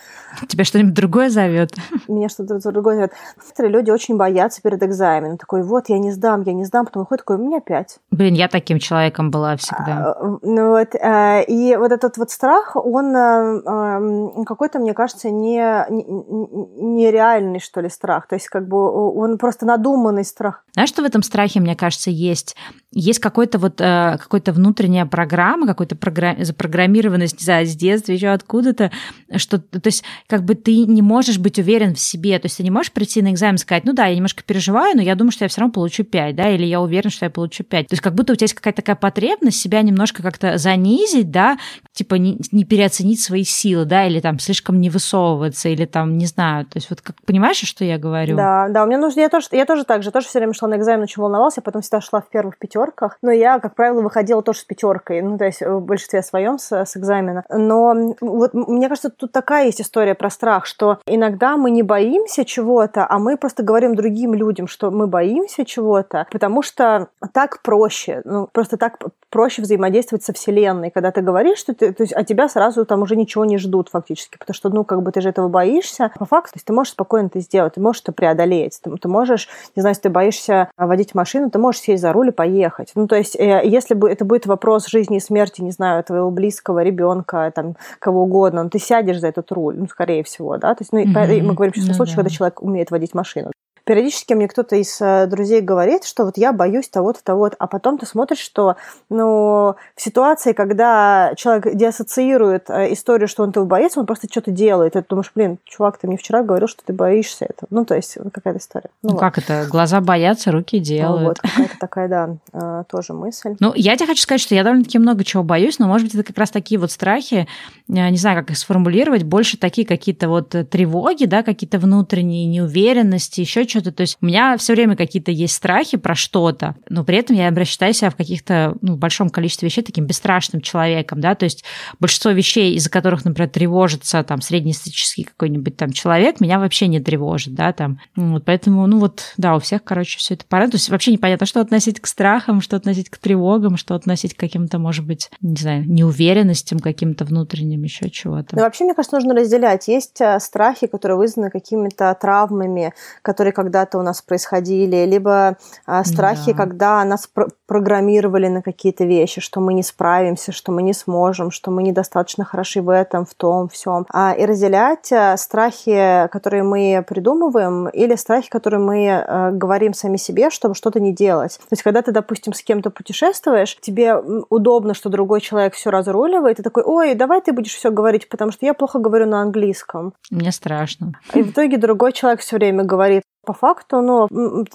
Тебя что-нибудь другое зовет? Меня что-то другое зовет. Некоторые люди очень боятся перед экзаменом. Такой, вот, я не сдам, я не сдам, потом выходит такой, у меня пять. Блин, я таким человеком была всегда. А, ну, вот, а, и вот этот вот страх, он а, какой-то, мне кажется, не, нереальный, что ли, страх. То есть как бы он просто надуманный страх. Знаешь, что в этом страхе, мне кажется, есть? Есть какой-то вот э, какой-то внутренняя программа, какой-то программ, запрограммированность, не знаю, с детства, еще откуда-то, что, то есть, как бы ты не можешь быть уверен в себе, то есть ты не можешь прийти на экзамен и сказать, ну да, я немножко переживаю, но я думаю, что я все равно получу 5, да, или я уверен, что я получу 5. То есть как будто у тебя есть какая-то такая потребность себя немножко как-то занизить, да, типа не, не переоценить свои силы, да, или там слишком не высовываться, или там, не знаю, то есть вот как, понимаешь, что я говорю? Да, да, у меня нужно, я тоже, я тоже так же, тоже все время шла на экзамен, очень волновалась, я потом всегда шла в первых пятерках, но я, как правило, выходила тоже с пятеркой, ну, то есть в большинстве своем с, с экзамена. Но вот мне кажется, тут такая есть история про страх, что иногда мы не боимся чего-то, а мы просто говорим другим людям, что мы боимся чего-то, потому что так проще, ну, просто так проще взаимодействовать со Вселенной, когда ты говоришь, что ты, то есть, а тебя сразу там уже ничего не ждут фактически, потому что, ну, как бы ты же этого боишься. По факту, то есть ты можешь спокойно это сделать, ты можешь это преодолеть, ты, ты можешь, не знаю, если ты боишься водить машину, ты можешь сесть за руль и поехать. Ну, то есть, э, если бы это будет вопрос жизни и смерти, не знаю, твоего близкого ребенка, там, кого угодно, ну, ты сядешь за этот руль, ну, скорее всего, да, то есть, ну, mm-hmm. мы говорим сейчас ну, о случае, да. когда человек умеет водить машину. Периодически мне кто-то из э, друзей говорит, что вот я боюсь того-то, того-то, а потом ты смотришь, что ну, в ситуации, когда человек деассоциирует э, историю, что он этого боится, он просто что-то делает. И ты думаешь, блин, чувак, ты мне вчера говорил, что ты боишься этого. Ну, то есть, какая-то история. Ну, ну вот. как это? Глаза боятся, руки делают. Ну, вот, какая-то такая, да, э, тоже мысль. Ну, я тебе хочу сказать, что я довольно-таки много чего боюсь, но, может быть, это как раз такие вот страхи, не знаю, как их сформулировать, больше такие какие-то вот тревоги, да, какие-то внутренние неуверенности, еще что что-то. То есть у меня все время какие-то есть страхи про что-то, но при этом я считаю себя в каких-то, ну, большом количестве вещей таким бесстрашным человеком, да, то есть большинство вещей, из-за которых, например, тревожится там среднестатистический какой-нибудь там человек, меня вообще не тревожит, да, там. Вот, поэтому, ну вот, да, у всех, короче, все это пора. То есть вообще непонятно, что относить к страхам, что относить к тревогам, что относить к каким-то, может быть, не знаю, неуверенностям каким-то внутренним, еще чего-то. Ну, вообще, мне кажется, нужно разделять. Есть э, страхи, которые вызваны какими-то травмами, которые, как когда-то у нас происходили, либо а, страхи, да. когда нас пр- программировали на какие-то вещи, что мы не справимся, что мы не сможем, что мы недостаточно хороши в этом, в том, всем. А, и разделять а, страхи, которые мы придумываем, или страхи, которые мы говорим сами себе, чтобы что-то не делать. То есть, когда ты, допустим, с кем-то путешествуешь, тебе удобно, что другой человек все разруливает, ты такой, ой, давай ты будешь все говорить, потому что я плохо говорю на английском. Мне страшно. И в итоге другой человек все время говорит, по факту, но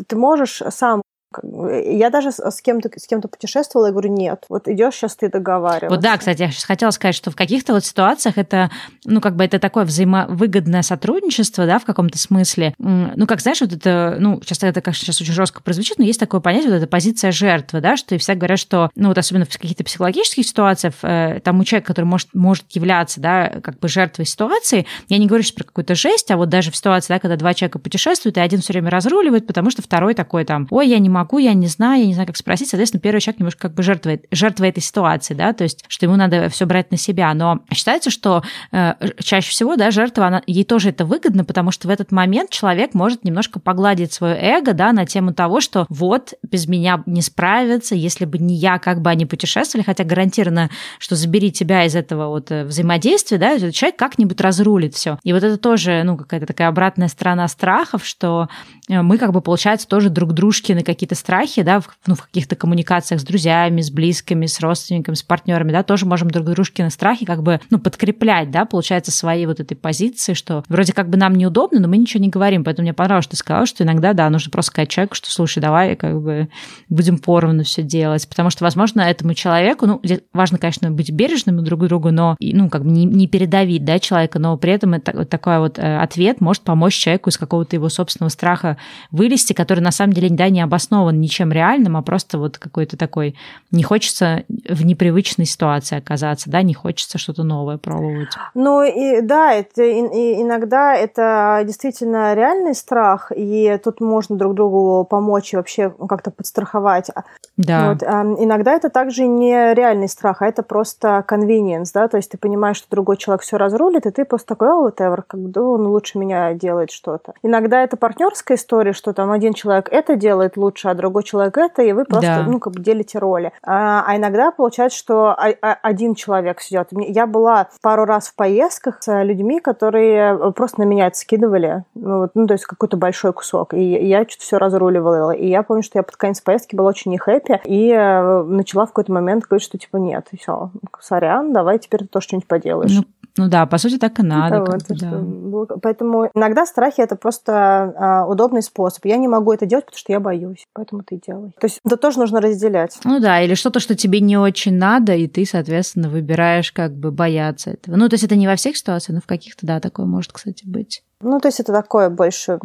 ты можешь сам я даже с кем-то с кем-то путешествовала и говорю, нет, вот идешь сейчас ты договариваться. Вот да, кстати, я сейчас хотела сказать, что в каких-то вот ситуациях это, ну, как бы это такое взаимовыгодное сотрудничество, да, в каком-то смысле. Ну, как знаешь, вот это, ну, сейчас это, конечно, сейчас очень жестко прозвучит, но есть такое понятие, вот эта позиция жертвы, да, что и все говорят, что, ну, вот особенно в каких-то психологических ситуациях, э, там у человека, который может, может являться, да, как бы жертвой ситуации, я не говорю сейчас про какую-то жесть, а вот даже в ситуации, да, когда два человека путешествуют, и один все время разруливает, потому что второй такой там, ой, я не могу могу, я не знаю, я не знаю, как спросить. Соответственно, первый человек немножко как бы жертвует, жертва этой ситуации, да, то есть, что ему надо все брать на себя. Но считается, что э, чаще всего, да, жертва, она, ей тоже это выгодно, потому что в этот момент человек может немножко погладить свое эго, да, на тему того, что вот, без меня не справятся, если бы не я, как бы они путешествовали, хотя гарантированно, что забери тебя из этого вот э, взаимодействия, да, этот человек как-нибудь разрулит все. И вот это тоже, ну, какая-то такая обратная сторона страхов, что э, мы как бы, получается, тоже друг дружки на какие-то страхи, да, в, ну, в каких-то коммуникациях с друзьями, с близкими, с родственниками, с партнерами, да, тоже можем друг дружки на страхи как бы, ну, подкреплять, да, получается, своей вот этой позиции, что вроде как бы нам неудобно, но мы ничего не говорим. Поэтому мне понравилось, что ты сказала, что иногда, да, нужно просто сказать человеку, что, слушай, давай как бы будем поровну все делать. Потому что, возможно, этому человеку, ну, важно, конечно, быть бережным друг к другу, но, ну, как бы не, не передавить, да, человека, но при этом это, вот такой вот э, ответ может помочь человеку из какого-то его собственного страха вылезти, который на самом деле, да, не обоснован он ничем реальным, а просто вот какой-то такой... Не хочется в непривычной ситуации оказаться, да, не хочется что-то новое пробовать. Ну, и, да, это, и, иногда это действительно реальный страх, и тут можно друг другу помочь и вообще как-то подстраховать. Да. Вот, а иногда это также не реальный страх, а это просто convenience, да, то есть ты понимаешь, что другой человек все разрулит, и ты просто такой, oh, whatever, как бы, он лучше меня делает что-то. Иногда это партнерская история, что там один человек это делает лучше, а другой человек это, и вы просто, да. ну, как бы делите роли. А, а иногда получается, что один человек сидит. Я была пару раз в поездках с людьми, которые просто на меня это скидывали, ну, ну то есть какой-то большой кусок, и я что-то все разруливала. И я помню, что я под конец поездки была очень не хэппи, и э, начала в какой-то момент говорить, что типа нет, и все, сорян, давай теперь ты тоже что-нибудь поделаешь. Ну, ну да, по сути, так и надо. Вот, бы, да. Поэтому иногда страхи это просто а, удобный способ. Я не могу это делать, потому что я боюсь. Поэтому ты делай. То есть это тоже нужно разделять. Ну да, или что-то, что тебе не очень надо, и ты, соответственно, выбираешь как бы бояться этого. Ну, то есть это не во всех ситуациях, но в каких-то, да, такое может, кстати, быть. Ну, то есть это такое больше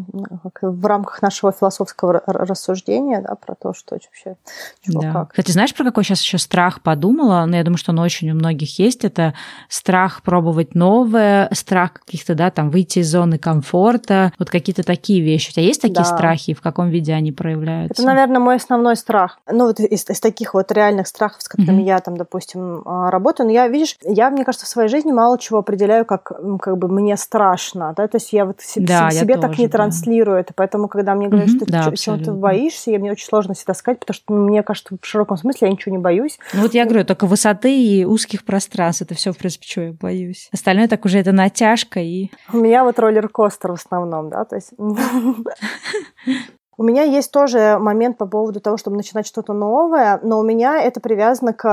в рамках нашего философского рассуждения, да, про то, что вообще, чего да. как. Кстати, знаешь, про какой сейчас еще страх подумала? Ну, я думаю, что он очень у многих есть. Это страх пробовать новое, страх каких-то, да, там, выйти из зоны комфорта, вот какие-то такие вещи. У тебя есть такие да. страхи? В каком виде они проявляются? Это, наверное, мой основной страх. Ну, вот из, из таких вот реальных страхов, с которыми mm-hmm. я там, допустим, а, работаю. Но я, видишь, я, мне кажется, в своей жизни мало чего определяю, как, как бы мне страшно, да, то есть я вот да, себе так тоже, не транслирую это. Поэтому, когда мне говорят, угу, что да, чего ты боишься, я, мне очень сложно всегда сказать, потому что мне кажется, в широком смысле я ничего не боюсь. Ну вот я говорю, только высоты и узких пространств. Это все, в принципе, чего я боюсь. Остальное так уже это натяжка и... У меня вот роллер-костер в основном, да, то есть... У меня есть тоже момент по поводу того, чтобы начинать что-то новое, но у меня это привязано к,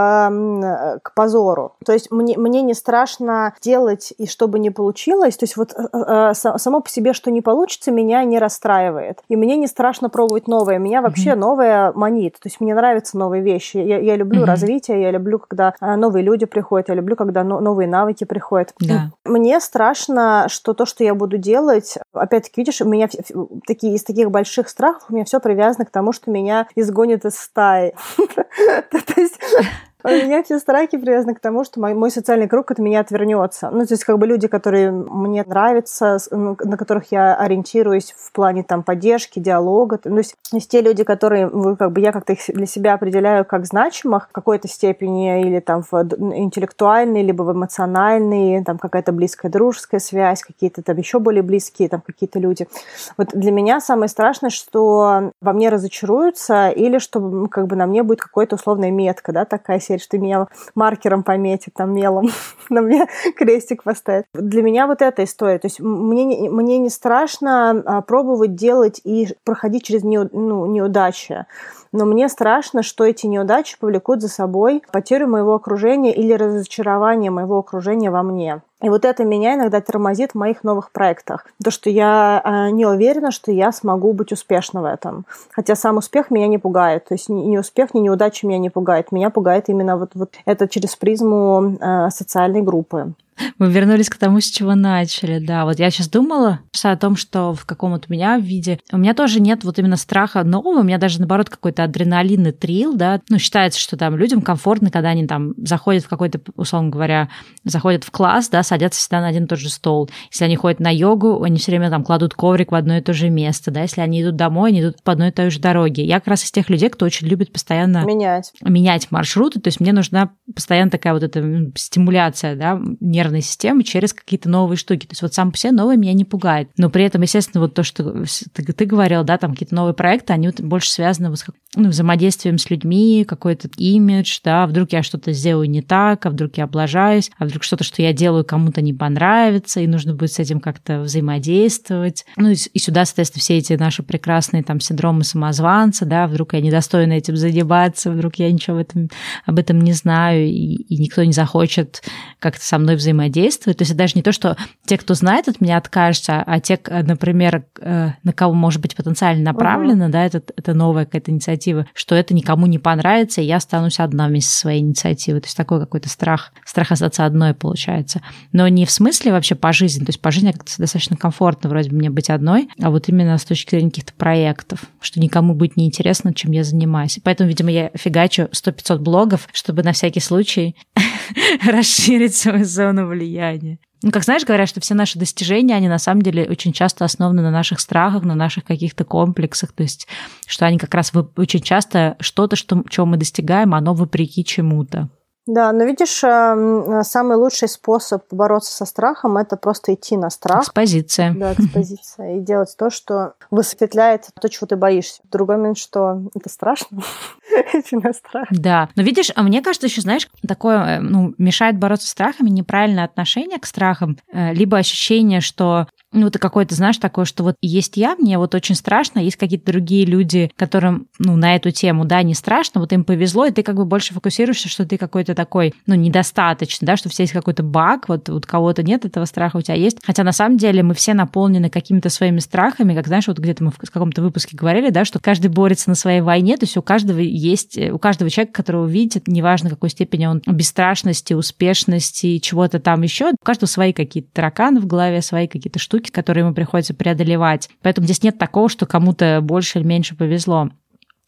к позору. То есть мне, мне не страшно делать, и чтобы не получилось. То есть вот э, э, само по себе, что не получится, меня не расстраивает. И мне не страшно пробовать новое. Меня вообще mm-hmm. новое манит. То есть мне нравятся новые вещи. Я, я люблю mm-hmm. развитие, я люблю, когда э, новые люди приходят, я люблю, когда новые навыки приходят. Да. Мне страшно, что то, что я буду делать, опять-таки, видишь, у меня такие из таких больших страхов страхов у меня все привязано к тому, что меня изгонят из стаи. То есть У меня все страхи привязаны к тому, что мой, мой социальный круг от меня отвернется. Ну, то есть, как бы люди, которые мне нравятся, ну, на которых я ориентируюсь в плане там поддержки, диалога. То есть, те люди, которые, как бы я как-то их для себя определяю как значимых в какой-то степени или там в интеллектуальной, либо в эмоциональной, там какая-то близкая дружеская связь, какие-то там еще более близкие там какие-то люди. Вот для меня самое страшное, что во мне разочаруются или что как бы на мне будет какая-то условная метка, да, такая что меня маркером пометит, там, мелом на мне крестик поставит. Для меня вот эта история. То есть мне, мне не страшно а, пробовать делать и проходить через ну, неудачи но мне страшно, что эти неудачи повлекут за собой потерю моего окружения или разочарование моего окружения во мне. И вот это меня иногда тормозит в моих новых проектах. То, что я э, не уверена, что я смогу быть успешна в этом. Хотя сам успех меня не пугает. То есть ни успех, ни неудача меня не пугает. Меня пугает именно вот, вот это через призму э, социальной группы. Мы вернулись к тому, с чего начали, да. Вот я сейчас думала о том, что в каком-то у меня виде... У меня тоже нет вот именно страха нового, у меня даже, наоборот, какой-то адреналинный трил, да. Ну, считается, что там людям комфортно, когда они там заходят в какой-то, условно говоря, заходят в класс, да, садятся всегда на один и тот же стол. Если они ходят на йогу, они все время там кладут коврик в одно и то же место, да. Если они идут домой, они идут по одной и той же дороге. Я как раз из тех людей, кто очень любит постоянно... Менять. Менять маршруты, то есть мне нужна постоянно такая вот эта стимуляция, да, нервной системы через какие-то новые штуки. То есть вот сам по себе новое меня не пугает. Но при этом, естественно, вот то, что ты, ты говорил, да, там какие-то новые проекты, они вот больше связаны вот с ну, взаимодействием с людьми, какой-то имидж, да, вдруг я что-то сделаю не так, а вдруг я облажаюсь, а вдруг что-то, что я делаю, кому-то не понравится, и нужно будет с этим как-то взаимодействовать. Ну и, и сюда, соответственно, все эти наши прекрасные там синдромы самозванца, да, вдруг я недостойна этим заниматься, вдруг я ничего в этом, об этом не знаю, и, и никто не захочет как-то со мной взаимодействовать. То есть это даже не то, что те, кто знает от меня, откажутся, а те, например, э, на кого может быть потенциально направлено, uh-huh. да, это, это новая какая-то инициатива, что это никому не понравится, и я останусь одна вместе со своей инициативой. То есть такой какой-то страх, страх остаться одной получается. Но не в смысле вообще по жизни, то есть по жизни как-то достаточно комфортно вроде бы мне быть одной, а вот именно с точки зрения каких-то проектов, что никому будет неинтересно, чем я занимаюсь. Поэтому, видимо, я фигачу 100-500 блогов, чтобы на всякий случай расширить свою зону влияния. Ну, как знаешь, говорят, что все наши достижения, они на самом деле очень часто основаны на наших страхах, на наших каких-то комплексах, то есть что они как раз очень часто что-то, что, чего мы достигаем, оно вопреки чему-то. Да, но видишь, эм, самый лучший способ бороться со страхом – это просто идти на страх. Экспозиция. Да, экспозиция. И делать то, что высветляет то, чего ты боишься. Другой момент, что это страшно. Идти на страх. Да. Но видишь, а мне кажется, еще, знаешь, такое, э, ну, мешает бороться с страхами неправильное отношение к страхам, э, либо ощущение, что ну, это какое-то, знаешь, такое, что вот есть я, мне вот очень страшно, есть какие-то другие люди, которым, ну, на эту тему, да, не страшно, вот им повезло, и ты как бы больше фокусируешься, что ты какой-то такой, ну, недостаточный, да, что все есть какой-то баг, вот у кого-то нет этого страха, у тебя есть. Хотя на самом деле мы все наполнены какими-то своими страхами, как, знаешь, вот где-то мы в каком-то выпуске говорили, да, что каждый борется на своей войне, то есть у каждого есть, у каждого человека, которого видите, неважно, какой степени он бесстрашности, успешности, чего-то там еще, у каждого свои какие-то тараканы в голове, свои какие-то штуки, которые ему приходится преодолевать. Поэтому здесь нет такого, что кому-то больше или меньше повезло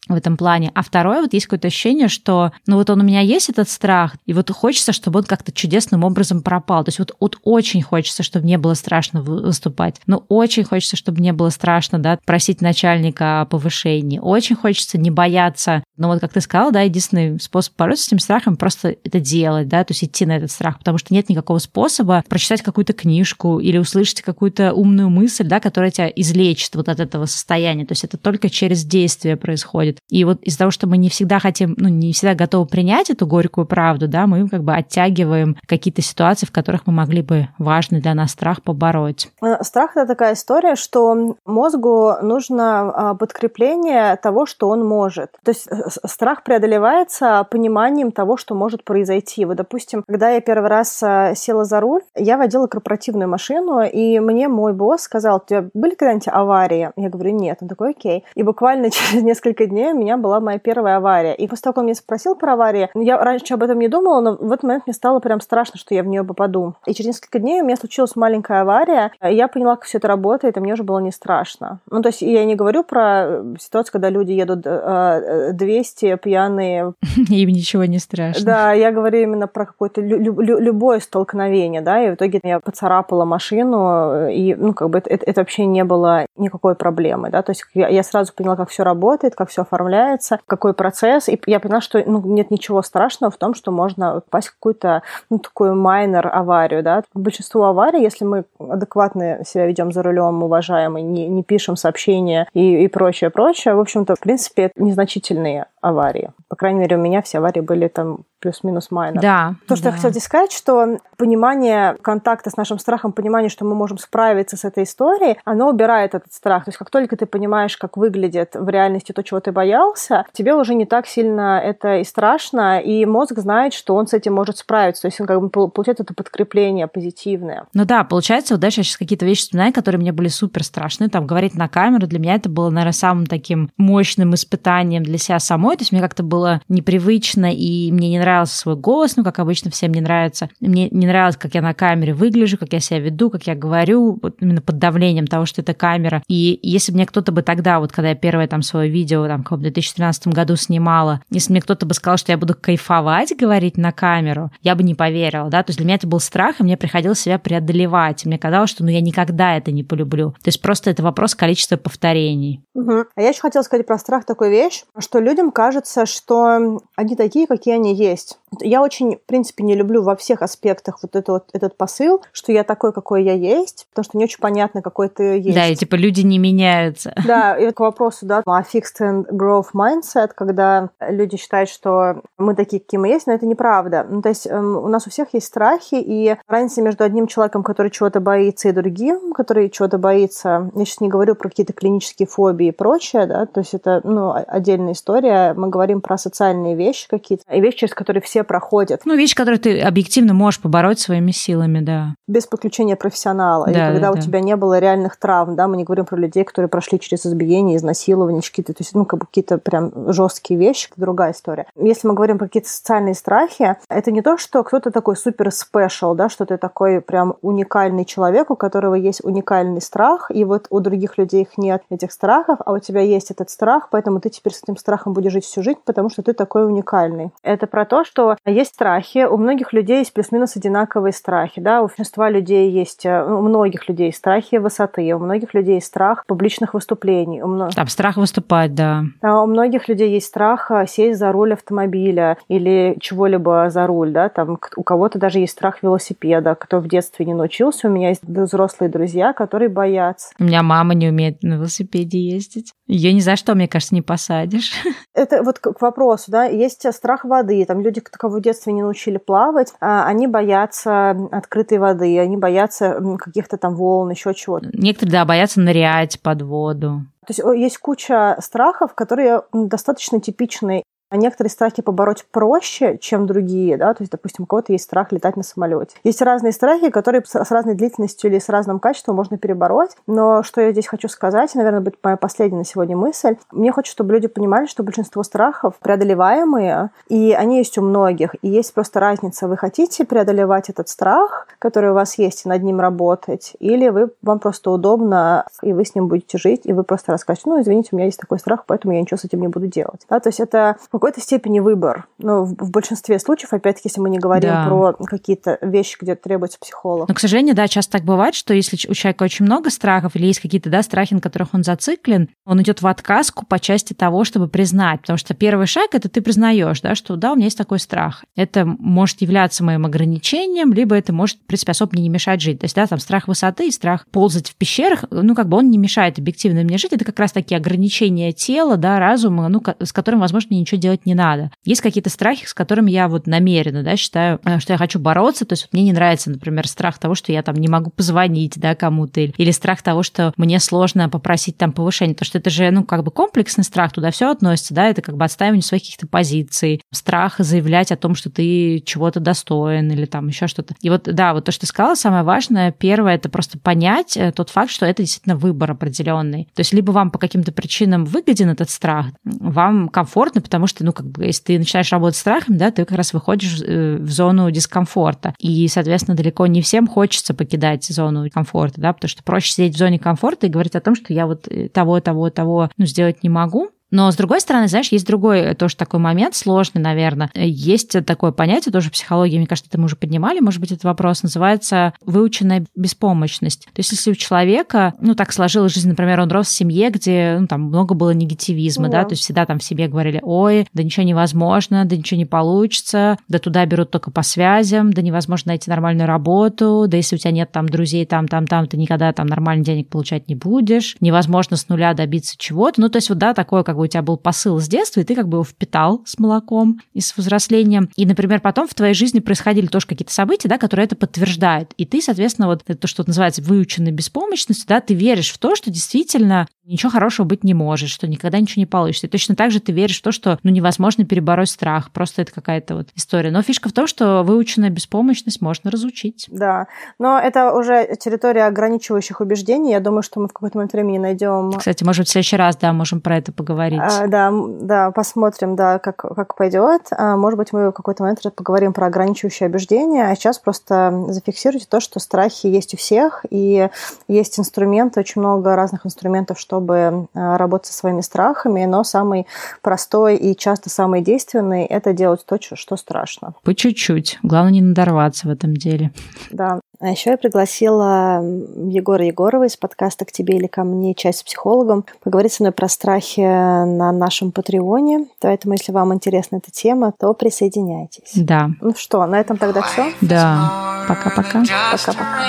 в этом плане. А второе, вот есть какое-то ощущение, что, ну вот он у меня есть этот страх, и вот хочется, чтобы он как-то чудесным образом пропал. То есть вот, вот очень хочется, чтобы не было страшно выступать. Но очень хочется, чтобы не было страшно, да, просить начальника о повышении. Очень хочется не бояться. Но вот, как ты сказала, да, единственный способ бороться с этим страхом просто это делать, да, то есть идти на этот страх, потому что нет никакого способа прочитать какую-то книжку или услышать какую-то умную мысль, да, которая тебя излечит вот от этого состояния. То есть это только через действие происходит. И вот из-за того, что мы не всегда хотим, ну, не всегда готовы принять эту горькую правду, да, мы как бы оттягиваем какие-то ситуации, в которых мы могли бы важный для нас страх побороть. Э, страх — это такая история, что мозгу нужно а, подкрепление того, что он может. То есть э, страх преодолевается пониманием того, что может произойти. Вот, допустим, когда я первый раз э, села за руль, я водила корпоративную машину, и мне мой босс сказал, у тебя были когда-нибудь аварии? Я говорю, нет. Он такой, окей. И буквально через несколько дней дней у меня была моя первая авария. И после того, как он меня спросил про аварию, я раньше об этом не думала, но в этот момент мне стало прям страшно, что я в нее попаду. И через несколько дней у меня случилась маленькая авария, и я поняла, как все это работает, и мне уже было не страшно. Ну, то есть я не говорю про ситуацию, когда люди едут 200 э, пьяные. Им ничего не страшно. Да, я говорю именно про какое-то лю- лю- любое столкновение, да, и в итоге я поцарапала машину, и, ну, как бы это, это вообще не было никакой проблемы, да, то есть я, я сразу поняла, как все работает, как все оформляется, какой процесс, и я поняла, что ну, нет ничего страшного в том, что можно попасть в какую-то, ну, такую майнер аварию, да. Большинство аварий, если мы адекватно себя ведем за рулем, уважаем и не, не пишем сообщения и, и прочее, прочее, в общем-то, в принципе, это незначительные аварии. По крайней мере, у меня все аварии были там плюс-минус майнер. Да. То, что да. я хотела здесь сказать, что понимание контакта с нашим страхом, понимание, что мы можем справиться с этой историей, оно убирает этот страх. То есть как только ты понимаешь, как выглядит в реальности то, чего ты боялся, тебе уже не так сильно это и страшно, и мозг знает, что он с этим может справиться. То есть он как бы получает это подкрепление позитивное. Ну да, получается, вот дальше я сейчас какие-то вещи вспоминаю, которые мне были супер страшны. Там говорить на камеру для меня это было, наверное, самым таким мощным испытанием для себя самой. То есть мне как-то было непривычно, и мне не нравился свой голос, ну, как обычно всем не нравится. Мне не нравилось, как я на камере выгляжу, как я себя веду, как я говорю, вот именно под давлением того, что это камера. И если бы мне кто-то бы тогда, вот когда я первое там свое видео там в 2013 году снимала, если мне кто-то бы сказал, что я буду кайфовать говорить на камеру, я бы не поверила, да, то есть для меня это был страх, и мне приходилось себя преодолевать. И мне казалось, что ну я никогда это не полюблю. То есть просто это вопрос количества повторений. Угу. А я еще хотела сказать про страх такую вещь, что людям кажется, что они такие, какие они есть есть. Я очень, в принципе, не люблю во всех аспектах вот, это, вот этот посыл, что я такой, какой я есть, потому что не очень понятно, какой ты есть. Да, и типа люди не меняются. Да, и к вопросу, да, о fixed and growth mindset, когда люди считают, что мы такие, какие мы есть, но это неправда. Ну, то есть эм, у нас у всех есть страхи, и разница между одним человеком, который чего-то боится, и другим, который чего-то боится, я сейчас не говорю про какие-то клинические фобии и прочее, да, то есть это, ну, отдельная история, мы говорим про социальные вещи какие-то, и вещи, через которые все проходят. Ну, вещи, которые ты объективно можешь побороть своими силами, да. Без подключения профессионала. Да, Или когда да, у тебя не было реальных травм, да, мы не говорим про людей, которые прошли через избиение, изнасилование, какие-то, то есть, ну, как бы какие-то прям жесткие вещи, это другая история. Если мы говорим про какие-то социальные страхи, это не то, что кто-то такой супер спешл, да, что ты такой прям уникальный человек, у которого есть уникальный страх, и вот у других людей их нет этих страхов, а у тебя есть этот страх, поэтому ты теперь с этим страхом будешь жить всю жизнь, потому что ты такой уникальный. Это про то, что есть страхи, у многих людей есть плюс-минус одинаковые страхи, да, у большинства людей есть, э, у многих людей страхи высоты, у многих людей есть страх публичных выступлений. У мно... Там страх выступать, да. А у многих людей есть страх э, сесть за руль автомобиля или чего-либо за руль, да, там у кого-то даже есть страх велосипеда, кто в детстве не научился. У меня есть взрослые друзья, которые боятся. У меня мама не умеет на велосипеде ездить. Ее ни за что, мне кажется, не посадишь. Это вот к вопросу, да, есть страх воды. Там люди, кого в детстве не научили плавать, а, они боятся открытой воды, они боятся каких-то там волн, еще чего-то. Некоторые, да, боятся нырять под воду. То есть есть куча страхов, которые достаточно типичны а некоторые страхи побороть проще, чем другие, да, то есть, допустим, у кого-то есть страх летать на самолете. Есть разные страхи, которые с разной длительностью или с разным качеством можно перебороть, но что я здесь хочу сказать, наверное, будет моя последняя на сегодня мысль, мне хочется, чтобы люди понимали, что большинство страхов преодолеваемые, и они есть у многих, и есть просто разница, вы хотите преодолевать этот страх, который у вас есть, и над ним работать, или вы, вам просто удобно, и вы с ним будете жить, и вы просто расскажете, ну, извините, у меня есть такой страх, поэтому я ничего с этим не буду делать. Да, то есть это какой-то степени выбор. Но в, в большинстве случаев, опять-таки, если мы не говорим да. про какие-то вещи, где требуется психолог. Но, к сожалению, да, часто так бывает, что если у человека очень много страхов или есть какие-то да, страхи, на которых он зациклен, он идет в отказку по части того, чтобы признать. Потому что первый шаг это ты признаешь, да, что да, у меня есть такой страх. Это может являться моим ограничением, либо это может, в принципе, особо мне не мешать жить. То есть, да, там страх высоты и страх ползать в пещерах, ну, как бы он не мешает объективно мне жить. Это как раз такие ограничения тела, да, разума, ну, с которым, возможно, мне ничего делать делать не надо. Есть какие-то страхи, с которыми я вот намеренно, да, считаю, э, что я хочу бороться, то есть мне не нравится, например, страх того, что я там не могу позвонить, да, кому-то, или страх того, что мне сложно попросить там повышение, потому что это же, ну, как бы комплексный страх, туда все относится, да, это как бы отстаивание своих каких-то позиций, страх заявлять о том, что ты чего-то достоин или там еще что-то. И вот, да, вот то, что ты сказала, самое важное, первое, это просто понять э, тот факт, что это действительно выбор определенный. То есть либо вам по каким-то причинам выгоден этот страх, вам комфортно, потому что, ну, как бы, если ты начинаешь работать страхом, да, ты как раз выходишь э, в зону дискомфорта. И, соответственно, далеко не всем хочется покидать зону комфорта, да, потому что проще сидеть в зоне комфорта и говорить о том, что я вот э, того, того, того, ну, сделать не могу, но, с другой стороны, знаешь, есть другой э, тоже такой момент, сложный, наверное. Есть такое понятие тоже в психологии, мне кажется, это мы уже поднимали, может быть, этот вопрос, называется выученная беспомощность. То есть, если у человека, ну, так сложилась жизнь, например, он рос в семье, где, ну, там много было негативизма, да, да то есть всегда там в семье говорили, ой, да ничего невозможно, да ничего не получится, да туда берут только по связям, да невозможно найти нормальную работу, да если у тебя нет там друзей там, там, там, ты никогда там нормально денег получать не будешь, невозможно с нуля добиться чего-то. Ну, то есть вот, да, такое как бы у тебя был посыл с детства, и ты как бы его впитал с молоком и с взрослением. И, например, потом в твоей жизни происходили тоже какие-то события, да, которые это подтверждают. И ты, соответственно, вот это то, что называется выученной беспомощностью, да, ты веришь в то, что действительно ничего хорошего быть не может, что никогда ничего не получится. И точно так же ты веришь в то, что ну, невозможно перебороть страх. Просто это какая-то вот история. Но фишка в том, что выученная беспомощность можно разучить. Да, но это уже территория ограничивающих убеждений. Я думаю, что мы в какой-то момент времени найдем. Кстати, может, в следующий раз, да, можем про это поговорить. А, да, да, посмотрим, да, как, как пойдет. А, может быть, мы в какой-то момент поговорим про ограничивающие убеждения, а сейчас просто зафиксируйте то, что страхи есть у всех, и есть инструменты, очень много разных инструментов, что чтобы э, работать со своими страхами, но самый простой и часто самый действенный – это делать то, что страшно. По чуть-чуть. Главное не надорваться в этом деле. Да. А еще я пригласила Егора Егорова из подкаста «К тебе или ко мне. Часть с психологом» поговорить со мной про страхи на нашем Патреоне. Поэтому, если вам интересна эта тема, то присоединяйтесь. Да. Ну что, на этом тогда все? Да. Пока-пока. Пока-пока.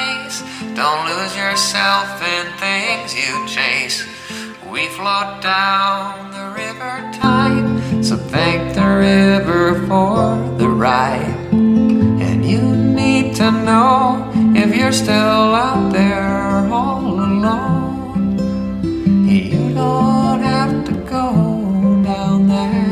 Don't lose yourself in things you chase. We float down the river tide, so thank the river for the ride. And you need to know if you're still out there all alone. You don't have to go down there.